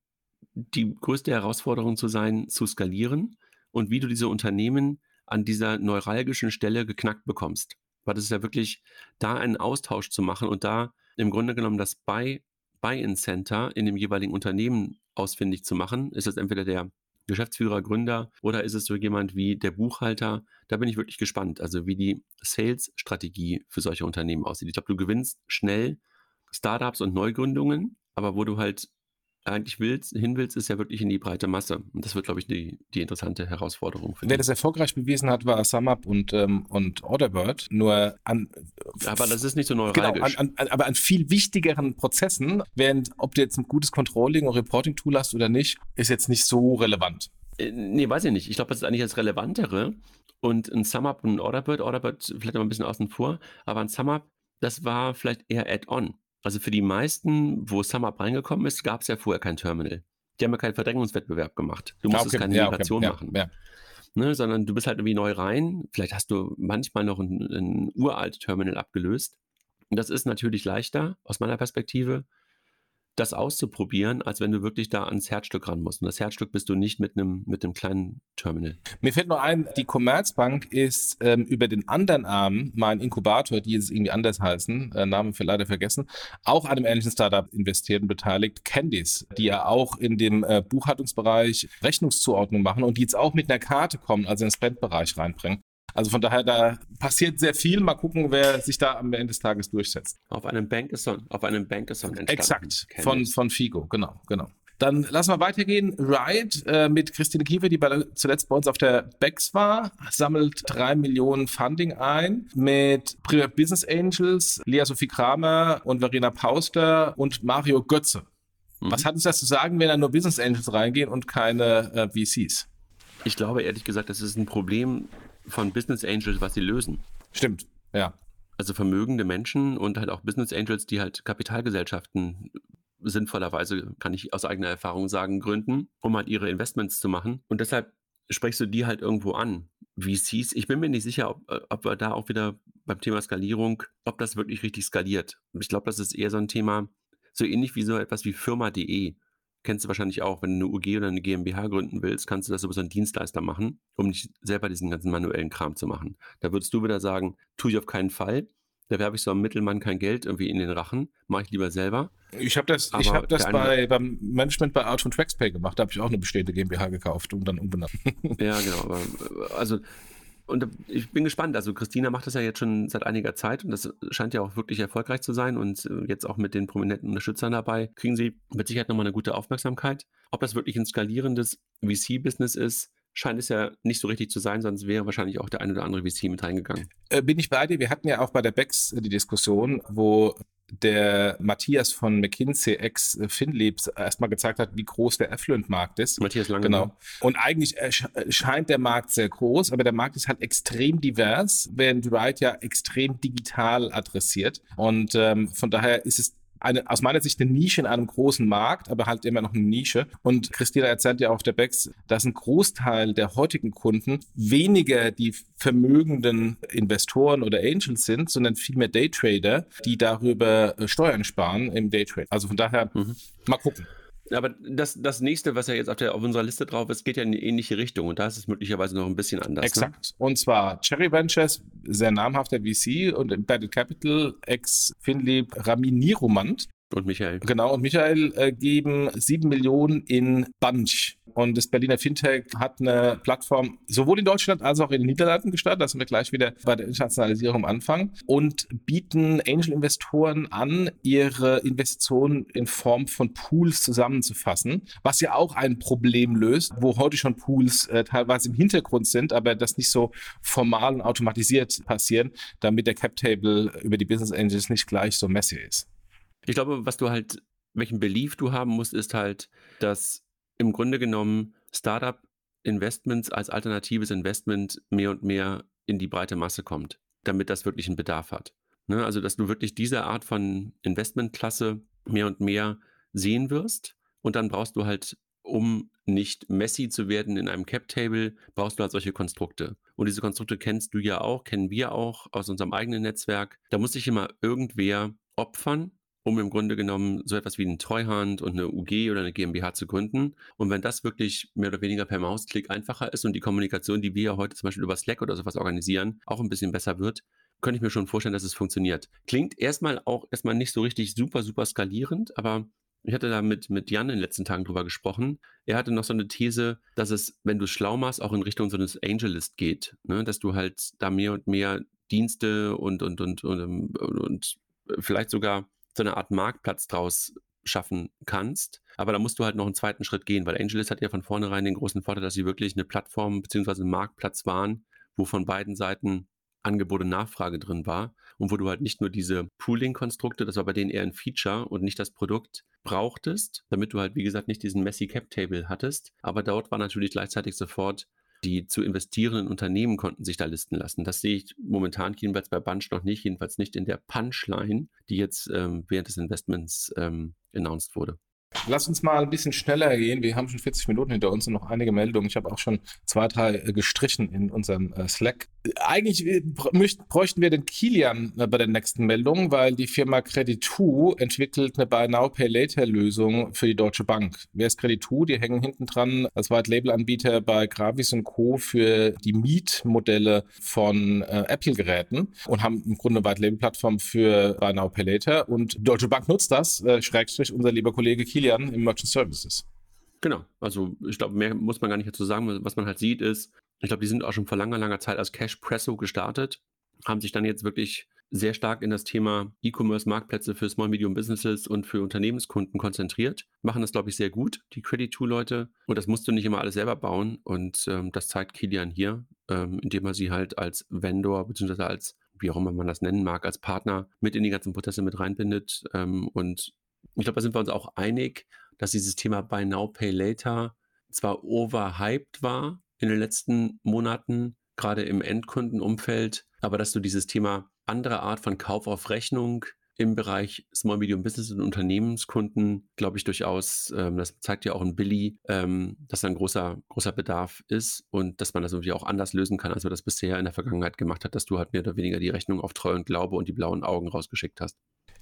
die größte Herausforderung zu sein, zu skalieren und wie du diese Unternehmen an dieser neuralgischen Stelle geknackt bekommst. Weil das ist ja wirklich, da einen Austausch zu machen und da im Grunde genommen das Buy, Buy-in-Center in dem jeweiligen Unternehmen ausfindig zu machen. Ist das entweder der Geschäftsführer, Gründer oder ist es so jemand wie der Buchhalter? Da bin ich wirklich gespannt, also wie die Sales-Strategie für solche Unternehmen aussieht. Ich glaube, du gewinnst schnell Startups und Neugründungen, aber wo du halt eigentlich willst, hin willst, ist ja wirklich in die breite Masse. Und das wird, glaube ich, die, die interessante Herausforderung. Wer das erfolgreich bewiesen hat, war SumUp und, ähm, und Orderbird. Nur an. Aber das ist nicht so neuralgisch. Genau, an, an, aber an viel wichtigeren Prozessen, während ob du jetzt ein gutes Controlling und Reporting-Tool hast oder nicht, ist jetzt nicht so relevant. Äh, nee, weiß ich nicht. Ich glaube, das ist eigentlich das Relevantere. Und ein SumUp und ein Orderbird, Orderbird vielleicht noch ein bisschen außen vor, aber ein SumUp, das war vielleicht eher Add-on. Also für die meisten, wo SumUp reingekommen ist, gab es ja vorher kein Terminal. Die haben ja keinen Verdrängungswettbewerb gemacht. Du musstest okay, keine ja, Migration okay, machen. Ja, ne, sondern du bist halt irgendwie neu rein. Vielleicht hast du manchmal noch ein, ein uralt Terminal abgelöst. Und das ist natürlich leichter aus meiner Perspektive, das auszuprobieren, als wenn du wirklich da ans Herzstück ran musst. Und das Herzstück bist du nicht mit einem mit einem kleinen Terminal. Mir fällt nur ein, die Commerzbank ist ähm, über den anderen Arm, mein Inkubator, die jetzt irgendwie anders heißen, äh, Namen für leider vergessen, auch an einem ähnlichen Startup investiert und beteiligt, Candice, die ja auch in dem äh, Buchhaltungsbereich Rechnungszuordnung machen und die jetzt auch mit einer Karte kommen, also in den Spendbereich reinbringen. Also von daher, da passiert sehr viel. Mal gucken, wer sich da am Ende des Tages durchsetzt. Auf einem Bankathon, auf einem Bankathon entstanden. Exakt, von, von Figo, genau, genau. Dann lassen wir weitergehen. Ride äh, mit Christine Kiefer, die bei, zuletzt bei uns auf der BEX war, sammelt drei Millionen Funding ein mit Private Business Angels, Lea Sophie Kramer und Verena Pauster und Mario Götze. Mhm. Was hat uns das zu sagen, wenn da nur Business Angels reingehen und keine äh, VCs? Ich glaube ehrlich gesagt, das ist ein Problem von Business Angels, was sie lösen. Stimmt, ja. Also vermögende Menschen und halt auch Business Angels, die halt Kapitalgesellschaften sinnvollerweise, kann ich aus eigener Erfahrung sagen, gründen, um halt ihre Investments zu machen. Und deshalb sprichst du die halt irgendwo an. VCs, ich bin mir nicht sicher, ob, äh, ob wir da auch wieder beim Thema Skalierung, ob das wirklich richtig skaliert. Ich glaube, das ist eher so ein Thema, so ähnlich wie so etwas wie Firma.de kennst du wahrscheinlich auch, wenn du eine UG oder eine GmbH gründen willst, kannst du das über so einen Dienstleister machen, um nicht selber diesen ganzen manuellen Kram zu machen. Da würdest du wieder sagen, tue ich auf keinen Fall. Da werbe ich so am Mittelmann kein Geld irgendwie in den Rachen, mache ich lieber selber. Ich habe das, ich hab das bei, beim Management bei Art von TraxPay gemacht. Da habe ich auch eine bestehende GmbH gekauft und dann umbenannt. ja, genau. Also und ich bin gespannt. Also Christina macht das ja jetzt schon seit einiger Zeit und das scheint ja auch wirklich erfolgreich zu sein. Und äh, jetzt auch mit den prominenten Unterstützern dabei, kriegen sie mit Sicherheit nochmal eine gute Aufmerksamkeit. Ob das wirklich ein skalierendes VC-Business ist, scheint es ja nicht so richtig zu sein, sonst wäre wahrscheinlich auch der ein oder andere VC mit reingegangen. Äh, bin ich bei dir. Wir hatten ja auch bei der BEX die Diskussion, wo der Matthias von McKinsey ex Finliebs erstmal gezeigt hat, wie groß der Affluent-Markt ist. Matthias Lange. Genau. Und eigentlich scheint der Markt sehr groß, aber der Markt ist halt extrem divers, während Ride ja extrem digital adressiert. Und ähm, von daher ist es eine, aus meiner Sicht eine Nische in einem großen Markt, aber halt immer noch eine Nische. Und Christina erzählt ja auf der Bex, dass ein Großteil der heutigen Kunden weniger die vermögenden Investoren oder Angels sind, sondern vielmehr Daytrader, die darüber äh, Steuern sparen im Daytrade. Also von daher mhm. mal gucken. Aber das, das nächste, was ja jetzt auf, der, auf unserer Liste drauf ist, geht ja in eine ähnliche Richtung und da ist es möglicherweise noch ein bisschen anders. Ne? Exakt. Ne? Und zwar Cherry Ventures, sehr namhafter VC und Embedded Capital, ex-Finley Ramin Niromand. Und Michael. Genau, und Michael äh, geben sieben Millionen in Bunch und das Berliner Fintech hat eine Plattform sowohl in Deutschland als auch in den Niederlanden gestartet. Da sind wir gleich wieder bei der Internationalisierung am Anfang und bieten Angel-Investoren an, ihre Investitionen in Form von Pools zusammenzufassen, was ja auch ein Problem löst, wo heute schon Pools äh, teilweise im Hintergrund sind, aber das nicht so formal und automatisiert passieren, damit der Cap-Table über die Business Angels nicht gleich so messy ist. Ich glaube, was du halt, welchen Belief du haben musst, ist halt, dass im Grunde genommen Startup-Investments als alternatives Investment mehr und mehr in die breite Masse kommt, damit das wirklich einen Bedarf hat. Ne? Also, dass du wirklich diese Art von Investmentklasse mehr und mehr sehen wirst. Und dann brauchst du halt, um nicht messy zu werden in einem Cap-Table, brauchst du halt solche Konstrukte. Und diese Konstrukte kennst du ja auch, kennen wir auch aus unserem eigenen Netzwerk. Da muss sich immer irgendwer opfern, um im Grunde genommen so etwas wie eine Treuhand und eine UG oder eine GmbH zu gründen. Und wenn das wirklich mehr oder weniger per Mausklick einfacher ist und die Kommunikation, die wir heute zum Beispiel über Slack oder sowas organisieren, auch ein bisschen besser wird, könnte ich mir schon vorstellen, dass es funktioniert. Klingt erstmal auch erstmal nicht so richtig super, super skalierend, aber ich hatte da mit, mit Jan in den letzten Tagen drüber gesprochen. Er hatte noch so eine These, dass es, wenn du es schlau machst, auch in Richtung so eines Angelist geht. Ne? Dass du halt da mehr und mehr Dienste und, und, und, und, und vielleicht sogar so eine Art Marktplatz draus schaffen kannst. Aber da musst du halt noch einen zweiten Schritt gehen, weil AngelList hat ja von vornherein den großen Vorteil, dass sie wirklich eine Plattform bzw. ein Marktplatz waren, wo von beiden Seiten Angebot und Nachfrage drin war und wo du halt nicht nur diese Pooling-Konstrukte, das war bei denen eher ein Feature und nicht das Produkt, brauchtest, damit du halt, wie gesagt, nicht diesen Messy Cap Table hattest. Aber dort war natürlich gleichzeitig sofort die zu investierenden Unternehmen konnten sich da listen lassen. Das sehe ich momentan jedenfalls bei Bunch noch nicht, jedenfalls nicht in der Punchline, die jetzt ähm, während des Investments ähm, announced wurde. Lass uns mal ein bisschen schneller gehen. Wir haben schon 40 Minuten hinter uns und noch einige Meldungen. Ich habe auch schon zwei, drei äh, gestrichen in unserem äh, Slack. Eigentlich äh, bräuchten wir den Kilian bei der nächsten Meldung, weil die Firma Credit2 entwickelt eine Buy Now Pay Later Lösung für die Deutsche Bank. Wer ist Credit2? Die hängen hinten dran als White Label Anbieter bei Gravis und Co. für die Mietmodelle von äh, Apple Geräten und haben im Grunde eine White Label Plattform für Buy Now Pay Later und Deutsche Bank nutzt das, äh, Schrägstrich unser lieber Kollege Kilian im Merchant Services. Genau, also ich glaube, mehr muss man gar nicht dazu sagen. Was man halt sieht, ist, ich glaube, die sind auch schon vor langer, langer Zeit als Cash Presso gestartet, haben sich dann jetzt wirklich sehr stark in das Thema E-Commerce-Marktplätze für Small Medium Businesses und für Unternehmenskunden konzentriert. Machen das, glaube ich, sehr gut, die Credit2-Leute. Und das musst du nicht immer alles selber bauen. Und ähm, das zeigt Kilian hier, ähm, indem er sie halt als Vendor beziehungsweise als wie auch immer man das nennen mag, als Partner mit in die ganzen Prozesse mit reinbindet ähm, und ich glaube, da sind wir uns auch einig, dass dieses Thema Buy Now, Pay Later zwar overhyped war in den letzten Monaten, gerade im Endkundenumfeld, aber dass du dieses Thema andere Art von Kauf auf Rechnung im Bereich Small Medium Business und Unternehmenskunden, glaube ich, durchaus, ähm, das zeigt ja auch ein Billy, ähm, dass da ein großer, großer Bedarf ist und dass man das irgendwie auch anders lösen kann, als man das bisher in der Vergangenheit gemacht hat, dass du halt mehr oder weniger die Rechnung auf Treu und Glaube und die blauen Augen rausgeschickt hast.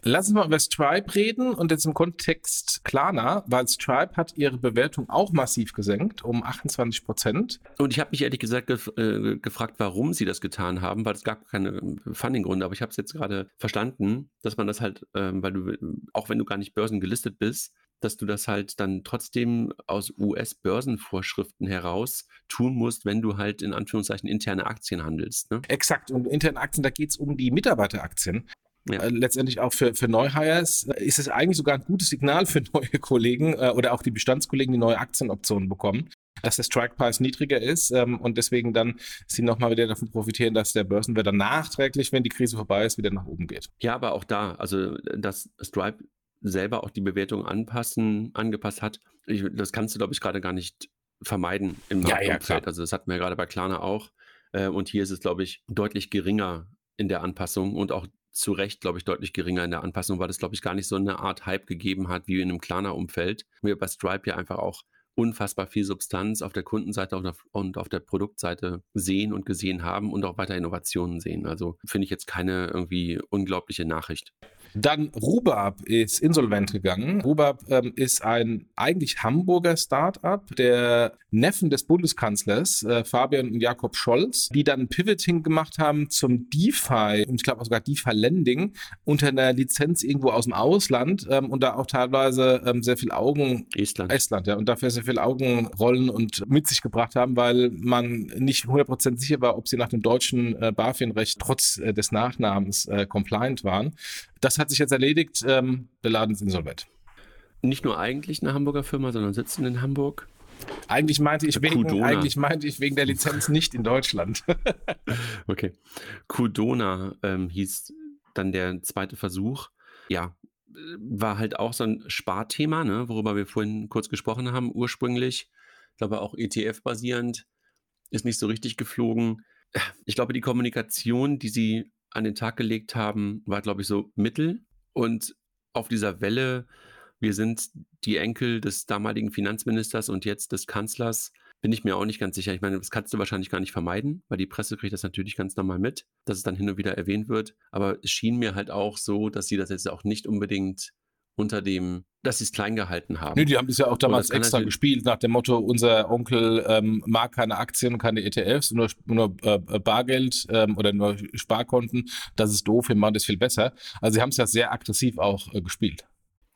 Lass uns mal über Stripe reden und jetzt im Kontext Klarna, weil Stripe hat ihre Bewertung auch massiv gesenkt, um 28 Prozent. Und ich habe mich ehrlich gesagt gef äh, gefragt, warum sie das getan haben, weil es gab keine äh, Funding-Gründe, aber ich habe es jetzt gerade verstanden, dass man das halt, äh, weil du, auch wenn du gar nicht börsengelistet bist, dass du das halt dann trotzdem aus US-Börsenvorschriften heraus tun musst, wenn du halt in Anführungszeichen interne Aktien handelst. Ne? Exakt. Und interne Aktien, da geht es um die Mitarbeiteraktien. Ja. Äh, letztendlich auch für, für Neuhires äh, ist es eigentlich sogar ein gutes Signal für neue Kollegen äh, oder auch die Bestandskollegen, die neue Aktienoptionen bekommen, dass der Strike-Preis niedriger ist ähm, und deswegen dann sie nochmal wieder davon profitieren, dass der Börsenwert dann nachträglich, wenn die Krise vorbei ist, wieder nach oben geht. Ja, aber auch da, also dass Stripe selber auch die Bewertung anpassen, angepasst hat, ich, das kannst du, glaube ich, gerade gar nicht vermeiden im Marktumfeld. Ja, ja, also das hatten wir gerade bei Klarna auch. Äh, und hier ist es, glaube ich, deutlich geringer in der Anpassung und auch zu Recht, glaube ich, deutlich geringer in der Anpassung, weil es, glaube ich, gar nicht so eine Art Hype gegeben hat wie in einem Klarna-Umfeld. Wir bei Stripe ja einfach auch unfassbar viel Substanz auf der Kundenseite und auf der Produktseite sehen und gesehen haben und auch weiter Innovationen sehen. Also finde ich jetzt keine irgendwie unglaubliche Nachricht. Dann Rubab ist insolvent gegangen. Rubab ähm, ist ein eigentlich Hamburger Start-up der Neffen des Bundeskanzlers äh, Fabian und Jakob Scholz, die dann Pivoting gemacht haben zum DeFi und ich glaube sogar DeFi Lending unter einer Lizenz irgendwo aus dem Ausland ähm, und da auch teilweise ähm, sehr viel Augen Estland. Estland, ja, und dafür sehr viel Augenrollen und mit sich gebracht haben, weil man nicht 100% sicher war, ob sie nach dem deutschen äh, BaFin-Recht trotz äh, des Nachnamens äh, compliant waren. Das hat sich jetzt erledigt. Ähm, der Laden ist insolvent. Nicht nur eigentlich eine Hamburger Firma, sondern sitzen in Hamburg. Eigentlich meinte ich, wegen, eigentlich meinte ich wegen der Lizenz nicht in Deutschland. okay. Kudona ähm, hieß dann der zweite Versuch. Ja, war halt auch so ein Sparthema, ne, worüber wir vorhin kurz gesprochen haben, ursprünglich. Ich glaube auch ETF-basierend, ist nicht so richtig geflogen. Ich glaube, die Kommunikation, die sie an den Tag gelegt haben, war, glaube ich, so Mittel. Und auf dieser Welle, wir sind die Enkel des damaligen Finanzministers und jetzt des Kanzlers, bin ich mir auch nicht ganz sicher. Ich meine, das kannst du wahrscheinlich gar nicht vermeiden, weil die Presse kriegt das natürlich ganz normal mit, dass es dann hin und wieder erwähnt wird. Aber es schien mir halt auch so, dass sie das jetzt auch nicht unbedingt unter dem, dass sie es klein gehalten haben. Nö, die haben das ja auch damals extra gespielt, nach dem Motto, unser Onkel ähm, mag keine Aktien, keine ETFs, nur, nur äh, Bargeld ähm, oder nur Sparkonten. Das ist doof, wir machen das viel besser. Also sie haben es ja sehr aggressiv auch äh, gespielt.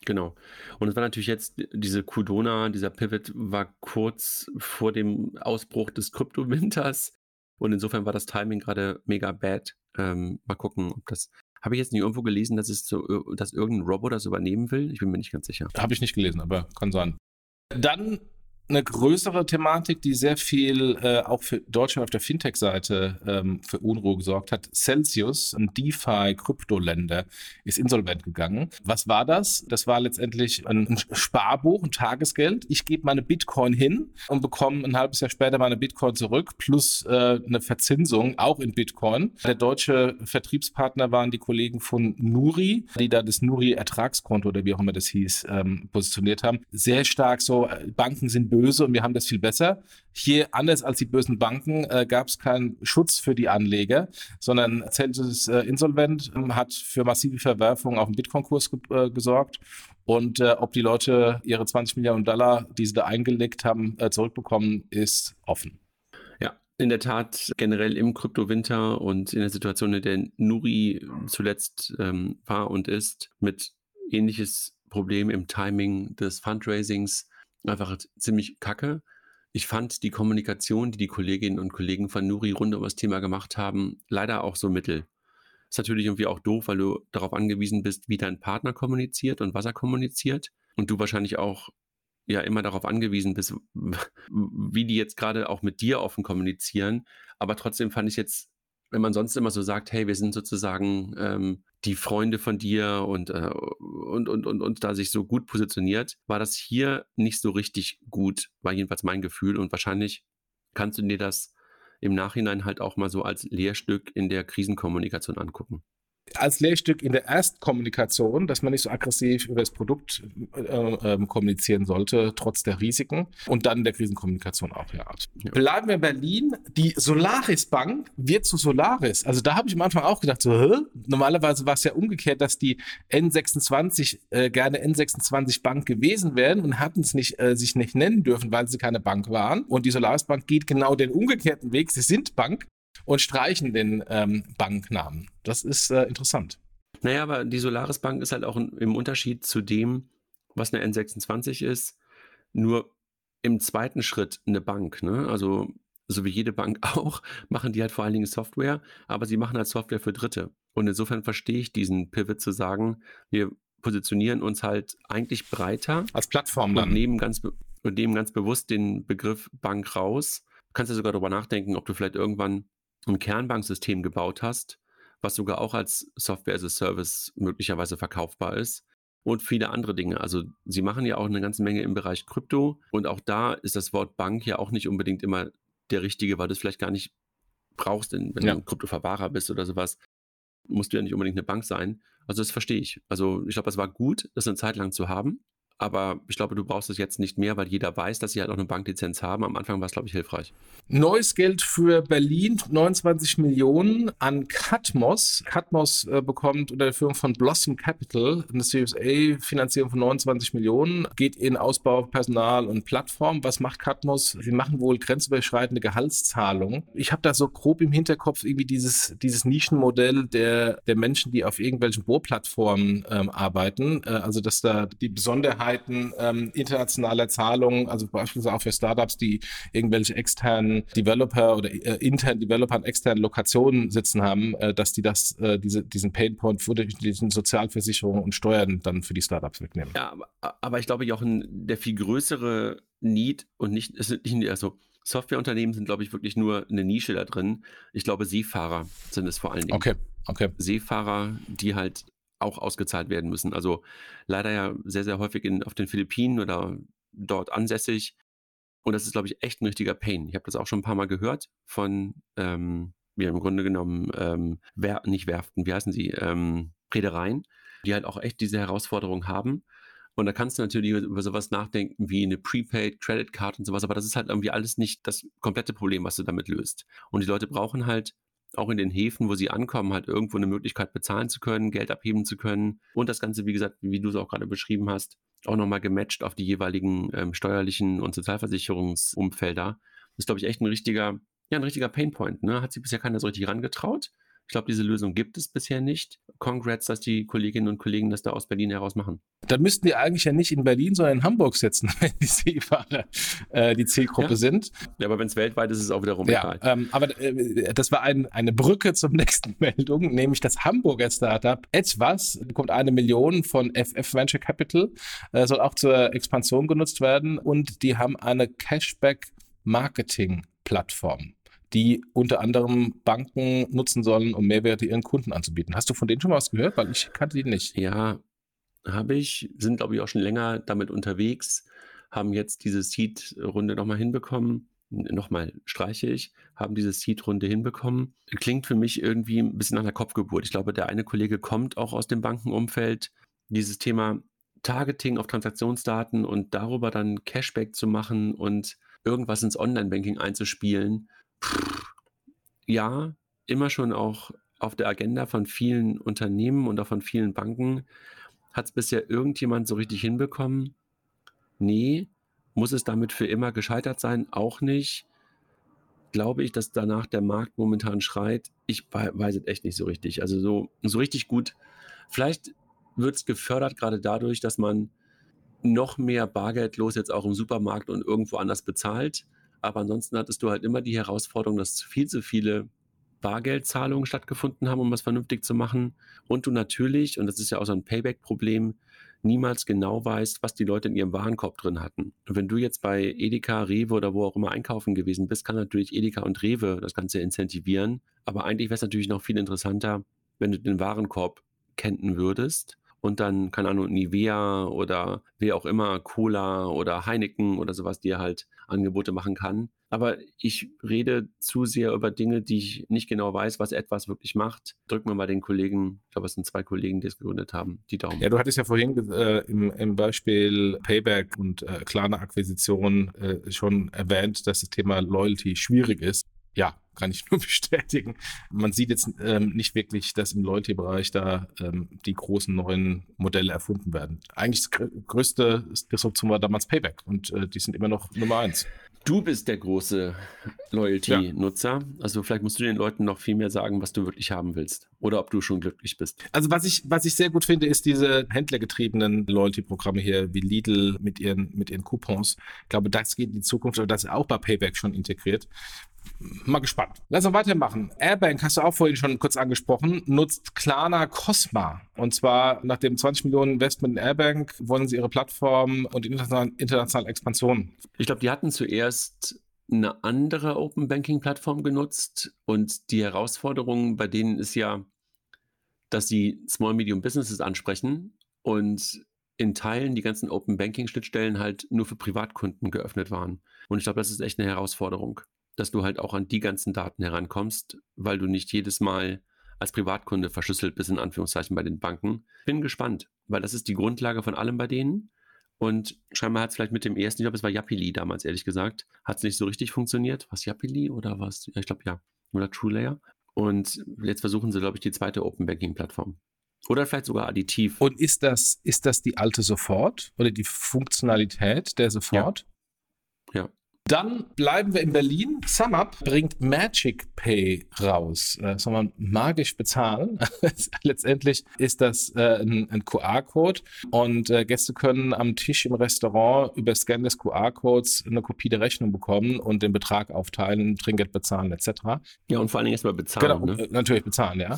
Genau. Und es war natürlich jetzt, diese Kudona, dieser Pivot war kurz vor dem Ausbruch des Kryptowinters. Und insofern war das Timing gerade mega bad. Ähm, mal gucken, ob das Habe ich jetzt nicht irgendwo gelesen, dass es so, dass irgendein Roboter das übernehmen will? Ich bin mir nicht ganz sicher. Habe ich nicht gelesen, aber kann sein. Dann eine größere Thematik, die sehr viel äh, auch für Deutschland auf der Fintech-Seite ähm, für Unruhe gesorgt hat. Celsius, ein DeFi-Kryptoländer, ist insolvent gegangen. Was war das? Das war letztendlich ein, ein Sparbuch, ein Tagesgeld. Ich gebe meine Bitcoin hin und bekomme ein halbes Jahr später meine Bitcoin zurück, plus äh, eine Verzinsung, auch in Bitcoin. Der deutsche Vertriebspartner waren die Kollegen von Nuri, die da das Nuri-Ertragskonto oder wie auch immer das hieß, ähm, positioniert haben. Sehr stark so, äh, Banken sind böse und wir haben das viel besser. Hier, anders als die bösen Banken, äh, gab es keinen Schutz für die Anleger, sondern Celsius äh, insolvent, äh, hat für massive Verwerfungen auf dem Bitcoin-Kurs ge äh, gesorgt. Und äh, ob die Leute ihre 20 Millionen Dollar, die sie da eingelegt haben, äh, zurückbekommen, ist offen. Ja, in der Tat generell im Kryptowinter und in der Situation, in der Nuri zuletzt ähm, war und ist, mit ähnliches Problem im Timing des Fundraisings einfach ziemlich kacke. Ich fand die Kommunikation, die die Kolleginnen und Kollegen von Nuri rund um das Thema gemacht haben, leider auch so mittel. Ist natürlich irgendwie auch doof, weil du darauf angewiesen bist, wie dein Partner kommuniziert und was er kommuniziert. Und du wahrscheinlich auch ja immer darauf angewiesen bist, wie die jetzt gerade auch mit dir offen kommunizieren. Aber trotzdem fand ich jetzt wenn man sonst immer so sagt, hey, wir sind sozusagen ähm, die Freunde von dir und, äh, und, und, und, und da sich so gut positioniert, war das hier nicht so richtig gut, war jedenfalls mein Gefühl. Und wahrscheinlich kannst du dir das im Nachhinein halt auch mal so als Lehrstück in der Krisenkommunikation angucken als Lehrstück in der Erstkommunikation, dass man nicht so aggressiv über das Produkt äh, äh, kommunizieren sollte, trotz der Risiken. Und dann in der Krisenkommunikation auch, ja. ja. Bleiben wir in Berlin. Die Solaris Bank wird zu Solaris. Also da habe ich am Anfang auch gedacht, so, Hä? normalerweise war es ja umgekehrt, dass die N26 äh, gerne N26 Bank gewesen wären und hatten es nicht, äh, sich nicht nennen dürfen, weil sie keine Bank waren. Und die Solaris Bank geht genau den umgekehrten Weg. Sie sind Bank und streichen den ähm, Banknamen. Das ist äh, interessant. Naja, aber die Solaris Bank ist halt auch im Unterschied zu dem, was eine N26 ist, nur im zweiten Schritt eine Bank. Ne? Also, so wie jede Bank auch, machen die halt vor allen Dingen Software, aber sie machen halt Software für Dritte. Und insofern verstehe ich diesen Pivot zu sagen, wir positionieren uns halt eigentlich breiter. Als Plattform dann. Und nehmen ganz, und nehmen ganz bewusst den Begriff Bank raus. Du kannst ja sogar darüber nachdenken, ob du vielleicht irgendwann ein Kernbanksystem gebaut hast, was sogar auch als Software as a Service möglicherweise verkaufbar ist und viele andere Dinge. Also sie machen ja auch eine ganze Menge im Bereich Krypto und auch da ist das Wort Bank ja auch nicht unbedingt immer der richtige, weil du es vielleicht gar nicht brauchst, wenn ja. du ein Kryptoverwahrer bist oder sowas, musst du ja nicht unbedingt eine Bank sein. Also das verstehe ich. Also ich glaube, es war gut, das eine Zeit lang zu haben aber ich glaube, du brauchst es jetzt nicht mehr, weil jeder weiß, dass sie halt auch eine Banklizenz haben. Am Anfang war es, glaube ich, hilfreich. Neues Geld für Berlin, 29 Millionen an Catmos. Catmos äh, bekommt unter der Führung von Blossom Capital eine Series A Finanzierung von 29 Millionen, geht in Ausbau, Personal und Plattform. Was macht Catmos? Sie machen wohl grenzüberschreitende Gehaltszahlungen. Ich habe da so grob im Hinterkopf irgendwie dieses, dieses Nischenmodell der, der Menschen, die auf irgendwelchen Bohrplattformen ähm, arbeiten. Äh, also, dass da die Besonderheit Möglichkeiten ähm, internationaler Zahlungen, also beispielsweise auch für Startups, die irgendwelche externen Developer oder äh, internen Developer an externen Lokationen sitzen haben, äh, dass die das, äh, diese, diesen Painpoint für die Sozialversicherungen und Steuern dann für die Startups wegnehmen. Ja, aber, aber ich glaube, Jochen, der viel größere Need und nicht, es sind nicht, also Softwareunternehmen sind, glaube ich, wirklich nur eine Nische da drin. Ich glaube, Seefahrer sind es vor allen Dingen. Okay, okay. Seefahrer, die halt auch ausgezahlt werden müssen. Also leider ja sehr, sehr häufig in, auf den Philippinen oder dort ansässig. Und das ist, glaube ich, echt ein richtiger Pain. Ich habe das auch schon ein paar Mal gehört von, ähm, ja, im Grunde genommen, ähm, wer, nicht Werften, wie heißen sie, ähm, Reedereien, die halt auch echt diese Herausforderung haben. Und da kannst du natürlich über sowas nachdenken wie eine Prepaid Credit Card und sowas, aber das ist halt irgendwie alles nicht das komplette Problem, was du damit löst. Und die Leute brauchen halt auch in den Häfen, wo sie ankommen, halt irgendwo eine Möglichkeit bezahlen zu können, Geld abheben zu können und das Ganze, wie gesagt, wie du es auch gerade beschrieben hast, auch nochmal gematcht auf die jeweiligen ähm, steuerlichen und Sozialversicherungsumfelder. Das ist, glaube ich, echt ein richtiger, ja, ein richtiger Painpoint. Ne? Hat sich bisher keiner so richtig rangetraut. Ich glaube, diese Lösung gibt es bisher nicht. Congrats, dass die Kolleginnen und Kollegen das da aus Berlin heraus machen. Dann müssten die eigentlich ja nicht in Berlin, sondern in Hamburg sitzen, wenn die Seefahrer äh, die Zielgruppe ja. sind. Ja, aber wenn es weltweit ist, ist es auch wiederum ja, ähm, aber äh, das war ein, eine Brücke zum nächsten Meldung, nämlich das Hamburger Startup Etwas bekommt eine Million von FF Venture Capital, äh, soll auch zur Expansion genutzt werden und die haben eine Cashback Marketing Plattform die unter anderem Banken nutzen sollen, um Mehrwerte ihren Kunden anzubieten. Hast du von denen schon mal was gehört? Weil ich kannte die nicht. Ja, habe ich. Sind, glaube ich, auch schon länger damit unterwegs. Haben jetzt diese Seed-Runde nochmal hinbekommen. Nochmal streiche ich, haben diese Seed-Runde hinbekommen. Klingt für mich irgendwie ein bisschen nach einer Kopfgeburt. Ich glaube, der eine Kollege kommt auch aus dem Bankenumfeld. Dieses Thema Targeting auf Transaktionsdaten und darüber dann Cashback zu machen und irgendwas ins Online-Banking einzuspielen, ja, immer schon auch auf der Agenda von vielen Unternehmen und auch von vielen Banken. Hat es bisher irgendjemand so richtig hinbekommen? Nee. Muss es damit für immer gescheitert sein? Auch nicht. Glaube ich, dass danach der Markt momentan schreit? Ich weiß es echt nicht so richtig. Also so, so richtig gut. Vielleicht wird es gefördert gerade dadurch, dass man noch mehr Bargeldlos jetzt auch im Supermarkt und irgendwo anders bezahlt. Aber ansonsten hattest du halt immer die Herausforderung, dass viel zu viele Bargeldzahlungen stattgefunden haben, um was vernünftig zu machen. Und du natürlich, und das ist ja auch so ein Payback-Problem, niemals genau weißt, was die Leute in ihrem Warenkorb drin hatten. Und wenn du jetzt bei Edeka, Rewe oder wo auch immer einkaufen gewesen bist, kann natürlich Edeka und Rewe das Ganze incentivieren. Aber eigentlich wäre es natürlich noch viel interessanter, wenn du den Warenkorb kennen würdest und dann, keine Ahnung, Nivea oder wie auch immer, Cola oder Heineken oder sowas, die halt Angebote machen kann. Aber ich rede zu sehr über Dinge, die ich nicht genau weiß, was etwas wirklich macht. Drück mir mal den Kollegen, ich glaube, es sind zwei Kollegen, die es gegründet haben, die Daumen. Ja, du hattest ja vorhin äh, im, im, Beispiel Payback und äh, Klarna-Akquisition äh, schon erwähnt, dass das Thema Loyalty schwierig ist. Ja, kann ich nur bestätigen. Man sieht jetzt ähm, nicht wirklich, dass im Loyalty-Bereich da ähm, die großen neuen Modelle erfunden werden. Eigentlich das größte Disruption war damals Payback und äh, die sind immer noch Nummer eins. Du bist der große Loyalty-Nutzer. Ja. Also vielleicht musst du den Leuten noch viel mehr sagen, was du wirklich haben willst. Oder ob du schon glücklich bist. Also was ich, was ich sehr gut finde, ist diese händlergetriebenen Loyalty-Programme hier wie Lidl mit ihren, mit ihren Coupons. Ich glaube, das geht in die Zukunft, aber das ist auch bei Payback schon integriert mal gespannt. Lass uns weitermachen. Airbank hast du auch vorhin schon kurz angesprochen, nutzt Klarna Cosma. Und zwar nach dem 20 Millionen Investment in Airbank wollen sie ihre Plattform und internationale, internationale Expansion. Ich glaube, die hatten zuerst eine andere Open Banking Plattform genutzt und die Herausforderung bei denen ist ja, dass sie Small Medium Businesses ansprechen und in Teilen die ganzen Open Banking Schnittstellen halt nur für Privatkunden geöffnet waren. Und ich glaube, das ist echt eine Herausforderung dass du halt auch an die ganzen Daten herankommst, weil du nicht jedes Mal als Privatkunde verschlüsselt bist, in Anführungszeichen bei den Banken. Bin gespannt, weil das ist die Grundlage von allem bei denen. Und scheinbar hat es vielleicht mit dem ersten, ich glaube, es war Yapili damals, ehrlich gesagt, hat es nicht so richtig funktioniert. Was Yapili oder was? Ja, ich glaube ja. Oder TrueLayer. Und jetzt versuchen sie, glaube ich, die zweite Open Banking Plattform. Oder vielleicht sogar additiv. Und ist das, ist das die alte Sofort oder die Funktionalität der Sofort? Ja. ja. Dann bleiben wir in Berlin. SumUp bringt Magic Pay raus. Das äh, soll man magisch bezahlen. Letztendlich ist das äh, ein, ein QR-Code und äh, Gäste können am Tisch im Restaurant über Scan des QR-Codes eine Kopie der Rechnung bekommen und den Betrag aufteilen, Trinkgeld bezahlen etc. Ja, und vor allen Dingen erstmal bezahlen. Genau, ne? natürlich bezahlen, ja.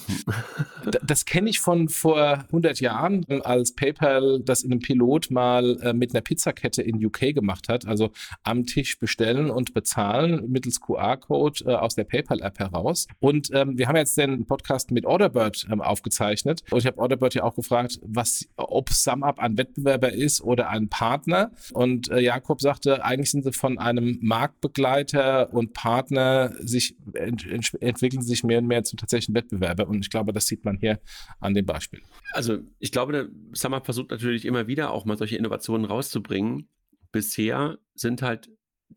das kenne ich von vor 100 Jahren, als PayPal das in einem Pilot mal mit einer Pizzakette in UK gemacht hat. Also am Tisch bestellen bestellen und bezahlen mittels QR-Code äh, aus der PayPal-App heraus. Und ähm, wir haben jetzt den Podcast mit Orderbird ähm, aufgezeichnet. Und ich habe Orderbird ja auch gefragt, was, ob SumUp ein Wettbewerber ist oder ein Partner. Und äh, Jakob sagte, eigentlich sind sie von einem Marktbegleiter und Partner sich ent ent entwickeln sich mehr und mehr zu tatsächlichen Wettbewerber. Und ich glaube, das sieht man hier an dem Beispiel. Also ich glaube, SumUp versucht natürlich immer wieder auch mal solche Innovationen rauszubringen. Bisher sind halt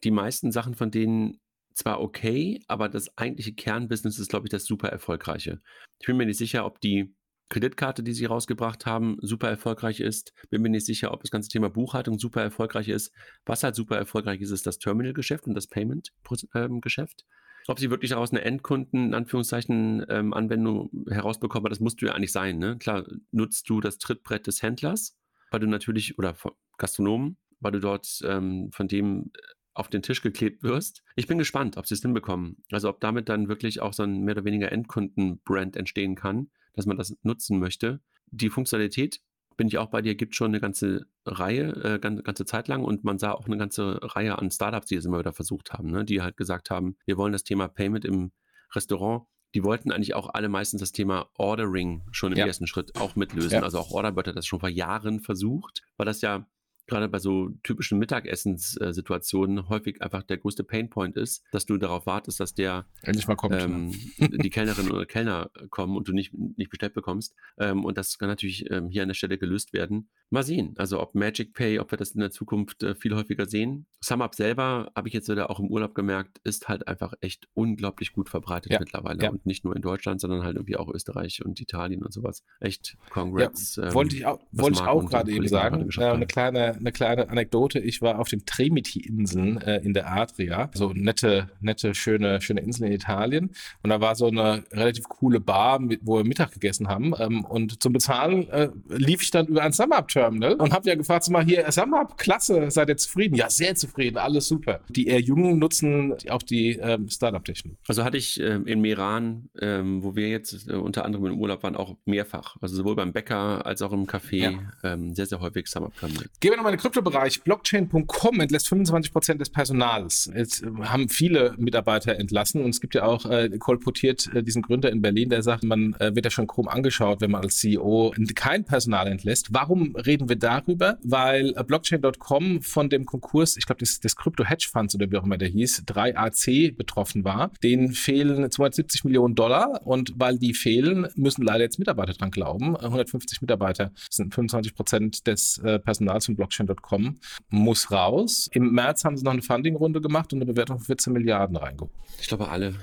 die meisten Sachen von denen zwar okay, aber das eigentliche Kernbusiness ist, glaube ich, das super erfolgreiche. Ich bin mir nicht sicher, ob die Kreditkarte, die sie rausgebracht haben, super erfolgreich ist. Bin mir nicht sicher, ob das ganze Thema Buchhaltung super erfolgreich ist. Was halt super erfolgreich ist, ist das Terminal-Geschäft und das Payment-Geschäft. Ob sie wirklich daraus eine Endkunden, in Anführungszeichen, ähm, Anwendung herausbekommen, das musst du ja eigentlich sein. Ne? Klar, nutzt du das Trittbrett des Händlers, weil du natürlich, oder Gastronomen, weil du dort ähm, von dem äh, auf den Tisch geklebt wirst. Ich bin gespannt, ob sie es hinbekommen. Also ob damit dann wirklich auch so ein mehr oder weniger Endkunden-Brand entstehen kann, dass man das nutzen möchte. Die Funktionalität bin ich auch bei dir, gibt schon eine ganze Reihe, äh, ganze, ganze Zeit lang und man sah auch eine ganze Reihe an Startups, die es immer wieder versucht haben, ne? die halt gesagt haben, wir wollen das Thema Payment im Restaurant. Die wollten eigentlich auch alle meistens das Thema Ordering schon im ja. ersten Schritt auch mitlösen. Ja. Also auch Orderbot hat das schon vor Jahren versucht, weil das ja gerade bei so typischen Mittagessenssituationen häufig einfach der größte Painpoint ist, dass du darauf wartest, dass der endlich mal kommt, ähm, die Kellnerin oder Kellner kommen und du nicht, nicht bestellt bekommst. Ähm, und das kann natürlich ähm, hier an der Stelle gelöst werden. Mal sehen, also ob Magic Pay, ob wir das in der Zukunft äh, viel häufiger sehen. SumUp selber, habe ich jetzt wieder auch im Urlaub gemerkt, ist halt einfach echt unglaublich gut verbreitet ja, mittlerweile. Ja. Und nicht nur in Deutschland, sondern halt irgendwie auch Österreich und Italien und sowas. Echt Congrats. Ja, wollte ich auch, wollte ich auch gerade eben sagen. Äh, eine, kleine, eine kleine Anekdote. Ich war auf den Tremiti-Inseln äh, in der Adria. So nette, nette, schöne, schöne Inseln in Italien. Und da war so eine relativ coole Bar, mit, wo wir Mittag gegessen haben. Ähm, und zum Bezahlen äh, lief ich dann über ein SumUp Terminal und habe ja gefragt, sag mal hier, SumUp, klasse, seid ihr zufrieden? Ja, sehr zufrieden, alles super. Die eher Jungen nutzen auch die ähm, Startup-Technik. Also hatte ich ähm, in Meran, ähm, wo wir jetzt äh, unter anderem im Urlaub waren, auch mehrfach. Also sowohl beim Bäcker als auch im Café ja. ähm, sehr, sehr häufig SumUp Terminal. Gehen wir nochmal in den Kryptobereich. Blockchain.com entlässt 25 Prozent des Personals. Jetzt äh, haben viele Mitarbeiter entlassen und es gibt ja auch äh, kolportiert äh, diesen Gründer in Berlin, der sagt, man äh, wird ja schon krumm angeschaut, wenn man als CEO kein Personal entlässt. Warum reden wir darüber, weil äh, Blockchain.com von dem Konkurs, ich glaube, des, des Crypto-Hedge-Funds oder wie auch immer der hieß, 3AC betroffen war. Denen fehlen 270 Millionen Dollar und weil die fehlen, müssen leider jetzt Mitarbeiter dran glauben. 150 Mitarbeiter sind 25 Prozent des äh, Personals von Blockchain.com, muss raus. Im März haben sie noch eine Funding-Runde gemacht und eine Bewertung von 14 Milliarden reingeholt. Ich glaube, alle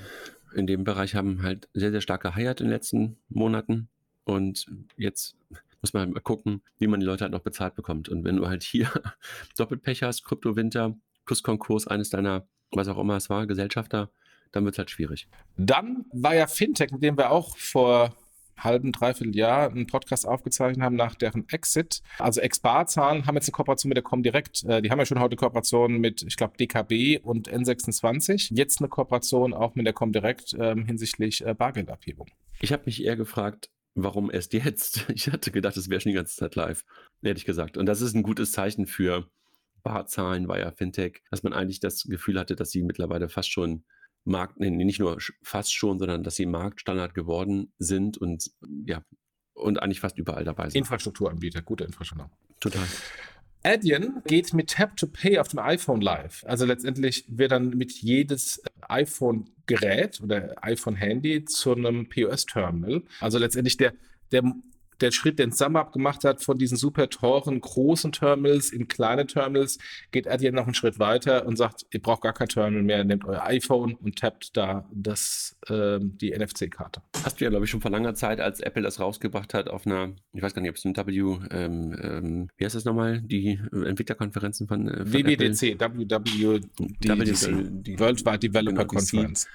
in dem Bereich haben halt sehr, sehr stark geheiert in den letzten Monaten. Und jetzt muss man halt mal gucken, wie man die Leute halt noch bezahlt bekommt. Und wenn du halt hier Doppelpech hast, Kryptowinter plus Konkurs eines deiner, was auch immer es war, Gesellschafter, dann wird es halt schwierig. Dann war ja Fintech, mit dem wir auch vor halben, dreiviertel Jahr einen Podcast aufgezeichnet haben nach deren Exit. Also Exparzahlen haben jetzt eine Kooperation mit der Comdirect. Äh, die haben ja schon heute Kooperationen mit, ich glaube, DKB und N26. Jetzt eine Kooperation auch mit der Comdirect ähm, hinsichtlich äh, Bargeldabhebung. Ich habe mich eher gefragt, warum erst jetzt? Ich hatte gedacht, es wäre schon die ganze Zeit live, ehrlich gesagt. Und das ist ein gutes Zeichen für Barzahlen via Fintech, dass man eigentlich das Gefühl hatte, dass sie mittlerweile fast schon Markt, nee, nicht nur fast schon, sondern dass sie Marktstandard geworden sind und ja, und eigentlich fast überall dabei sind. Infrastrukturanbieter, gute Infrastruktur. Total. Adyen geht mit Tap to Pay auf dem iPhone live. Also letztendlich wird dann mit jedes iPhone-Gerät oder iPhone-Handy zu einem POS-Terminal. Also letztendlich der, der der Schritt, den SumUp gemacht hat, von diesen super teuren, großen Terminals in kleine Terminals, geht Adyen noch einen Schritt weiter und sagt, ihr braucht gar kein Terminal mehr, nehmt euer iPhone und tappt da das, äh, die NFC-Karte. Hast du ja, glaube ich, schon vor langer Zeit, als Apple das rausgebracht hat, auf einer, ich weiß gar nicht, ob es ein W, ähm, ähm, wie heißt das nochmal, die Entwicklerkonferenzen von, äh, von WWDC, WWDC, Worldwide Developer genau, Conference.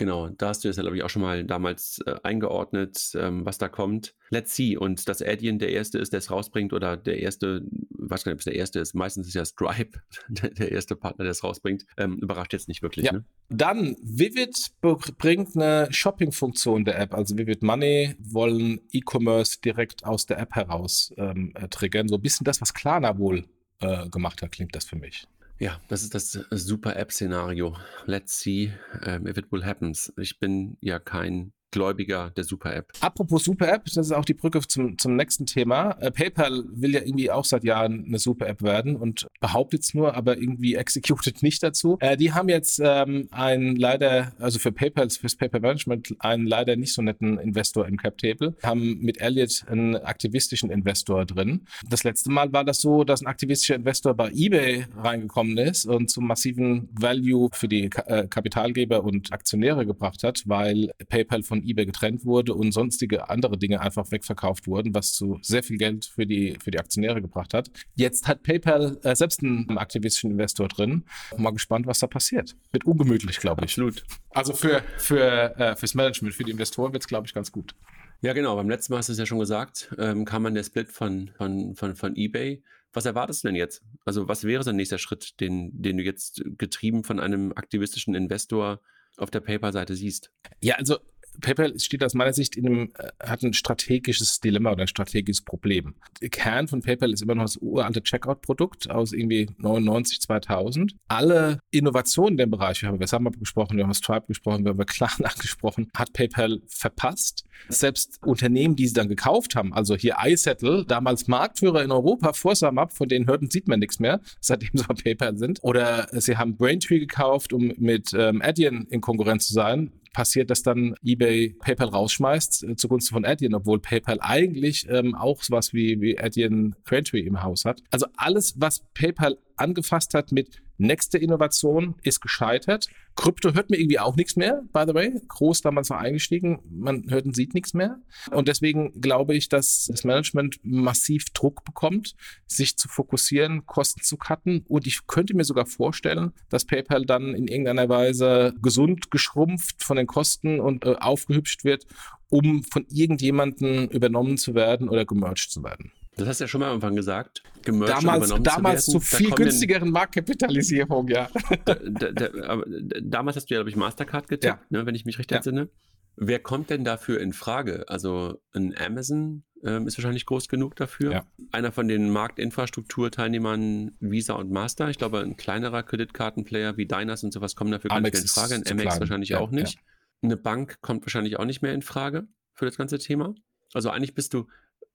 Genau, da hast du es ja, glaube ich, auch schon mal damals äh, eingeordnet, ähm, was da kommt. Let's see. Und dass Adyen der Erste ist, der es rausbringt, oder der Erste, weiß gar nicht, ob es der Erste ist, meistens ist ja Stripe der, erste Partner, der es rausbringt, ähm, überrascht jetzt nicht wirklich. Ja. Ne? Dann, Vivid bringt eine Shopping-Funktion der App, also Vivid Money wollen E-Commerce direkt aus der App heraus ähm, äh, triggern. So ein bisschen das, was Klarna wohl äh, gemacht hat, klingt das für mich. Ja, das ist das super App-Szenario. Let's see um, if it will happen. Ich bin ja kein Gläubiger der Super-App. Apropos Super-App, das ist auch die Brücke zum, zum nächsten Thema. Äh, PayPal will ja irgendwie auch seit Jahren eine Super-App werden und behauptet es nur, aber irgendwie executed nicht dazu. Äh, die haben jetzt ähm, einen leider, also für PayPal, fürs PayPal Management, einen leider nicht so netten Investor im Cap-Table, haben mit Elliott einen aktivistischen Investor drin. Das letzte Mal war das so, dass ein aktivistischer Investor bei eBay reingekommen ist und zum massiven Value für die Ka äh, Kapitalgeber und Aktionäre gebracht hat, weil PayPal von von eBay getrennt wurde und sonstige andere Dinge einfach wegverkauft wurden, was zu sehr viel Geld für die, für die Aktionäre gebracht hat. Jetzt hat PayPal äh, selbst einen aktivistischen Investor drin. Mal gespannt, was da passiert. Wird ungemütlich, glaube ich. Absolut. Also für, für, äh, fürs Management, für die Investoren wird es, glaube ich, ganz gut. Ja, genau. Beim letzten Mal hast du es ja schon gesagt, ähm, kam man der Split von, von, von, von eBay. Was erwartest du denn jetzt? Also, was wäre so ein nächster Schritt, den, den du jetzt getrieben von einem aktivistischen Investor auf der PayPal-Seite siehst? Ja, also PayPal steht aus meiner Sicht in einem, äh, hat ein strategisches Dilemma oder ein strategisches Problem. Der Kern von PayPal ist immer noch das uralte Checkout-Produkt aus irgendwie 99, 2000. Alle Innovationen in dem Bereich, wir haben über SumUp gesprochen, wir haben über Stripe gesprochen, wir haben über Klarna gesprochen, hat PayPal verpasst. Selbst Unternehmen, die sie dann gekauft haben, also hier iSettle, damals Marktführer in Europa vor SumUp, von denen hörten, sieht man nichts mehr, seitdem sie bei PayPal sind. Oder sie haben Braintree gekauft, um mit ähm, Adyen in Konkurrenz zu sein passiert, dass dann eBay PayPal rausschmeißt äh, zugunsten von Adyen, obwohl PayPal eigentlich ähm, auch sowas wie, wie Adyen Braintree im Haus hat. Also alles, was PayPal angefasst hat mit nächste Innovation ist gescheitert. Krypto hört mir irgendwie auch nichts mehr, by the way. Groß damals war eingestiegen, man hört und sieht nichts mehr. Und deswegen glaube ich, dass das Management massiv Druck bekommt, sich zu fokussieren, Kosten zu cutten. Und ich könnte mir sogar vorstellen, dass PayPal dann in irgendeiner Weise gesund geschrumpft von den Kosten und äh, aufgehübscht wird, um von irgendjemandem übernommen zu werden oder gemerged zu werden. Das hast du ja schon mal irgendwann gesagt. damals damals zu, zu viel günstigeren Marktkapitalisierung, ja. Da, da, da, damals hast du ja, glaube ich, Mastercard getippt, ja. ne, wenn ich mich recht ja. entsinne. Wer kommt denn dafür in Frage? Also ein Amazon ähm, ist wahrscheinlich groß genug dafür. Ja. Einer von den Marktinfrastrukturteilnehmern Visa und Master. Ich glaube, ein kleinerer Kreditkartenplayer wie Diners und sowas kommen dafür gar nicht mehr in Frage. Ein Amex klein. wahrscheinlich auch nicht. Eine Bank kommt wahrscheinlich auch nicht mehr in Frage für das ganze Thema. Also eigentlich bist du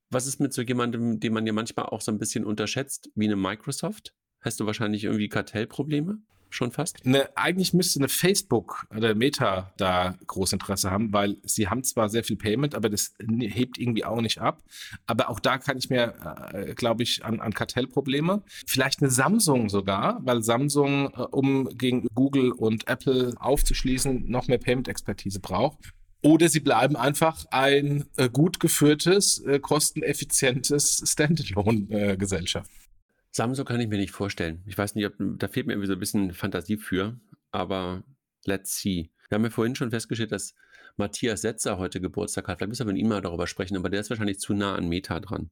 was ist mit so jemandem, den man ja manchmal auch so ein bisschen unterschätzt, wie eine Microsoft? Hast du wahrscheinlich irgendwie Kartellprobleme? Schon fast? Ne, eigentlich müsste eine Facebook oder Meta da groß Interesse haben, weil sie haben zwar sehr viel Payment, aber das hebt irgendwie auch nicht ab. Aber auch da kann ich mir, äh, glaube ich, an, an Kartellprobleme. Vielleicht eine Samsung sogar, weil Samsung, äh, um gegen Google und Apple aufzuschließen, noch mehr Payment-Expertise braucht. Oder sie bleiben einfach ein äh, gut geführtes, äh, kosteneffizientes Standalone-Gesellschaft. Äh, Samsung kann ich mir nicht vorstellen. Ich weiß nicht, ob, da fehlt mir irgendwie so ein bisschen Fantasie für, aber let's see. Wir haben ja vorhin schon festgestellt, dass Matthias Setzer heute Geburtstag hat. Vielleicht müssen wir mit ihm mal darüber sprechen, aber der ist wahrscheinlich zu nah an Meta dran.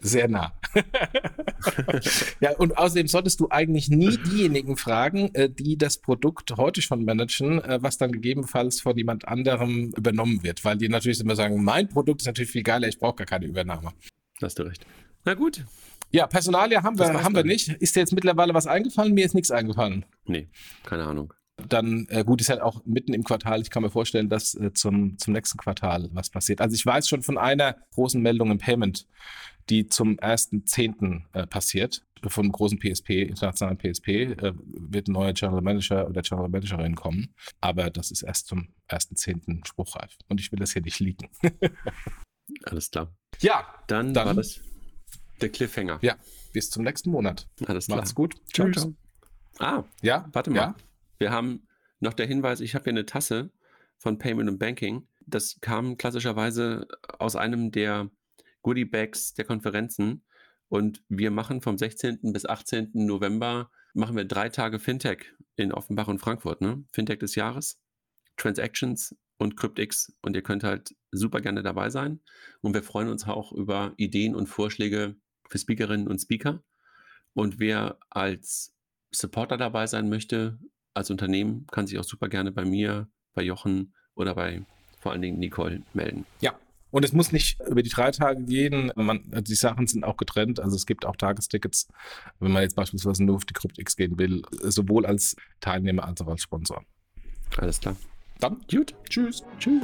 Sehr nah. ja, und außerdem solltest du eigentlich nie diejenigen fragen, äh, die das Produkt heute schon managen, äh, was dann gegebenenfalls von jemand anderem übernommen wird, weil die natürlich immer sagen, mein Produkt ist natürlich viel geiler, ich brauche gar keine Übernahme. Da hast du recht. Na gut. Ja, Personalia haben wir, haben wir nicht. Ist dir jetzt mittlerweile was eingefallen? Mir ist nichts eingefallen. Nee, keine Ahnung dann äh, gut ist halt auch mitten im Quartal. Ich kann mir vorstellen, dass äh, zum, zum nächsten Quartal was passiert. Also ich weiß schon von einer großen Meldung im Payment, die zum 1.10. Äh, passiert. Von einem großen PSP, internationalen PSP, äh, wird ein neuer General Manager oder General Managerin kommen. Aber das ist erst zum 1.10. spruchreif. Und ich will das hier nicht leaken. Alles klar. Ja, dann, dann war das der Cliffhanger. Ja, bis zum nächsten Monat. Alles klar. Macht's gut. Tschüss. Ciao, ciao. Ah, ja, warte mal. Ja? Wir haben noch der Hinweis, ich habe hier eine Tasse von Payment und Banking. Das kam klassischerweise aus einem der Goodie Bags der Konferenzen. Und wir machen vom 16. bis 18. November machen wir drei Tage Fintech in Offenbach und Frankfurt. Ne? Fintech des Jahres, Transactions und CryptX. Und ihr könnt halt super gerne dabei sein. Und wir freuen uns auch über Ideen und Vorschläge für Speakerinnen und Speaker. Und wer als Supporter dabei sein möchte, als Unternehmen kann sich auch super gerne bei mir, bei Jochen oder bei vor allen Dingen Nicole melden. Ja. Und es muss nicht über die drei Tage gehen. Man, die Sachen sind auch getrennt. Also es gibt auch Tagestickets, wenn man jetzt beispielsweise nur auf die CryptX gehen will, sowohl als Teilnehmer als auch als Sponsor. Alles klar. Dann, gut. Tschüss. Tschüss.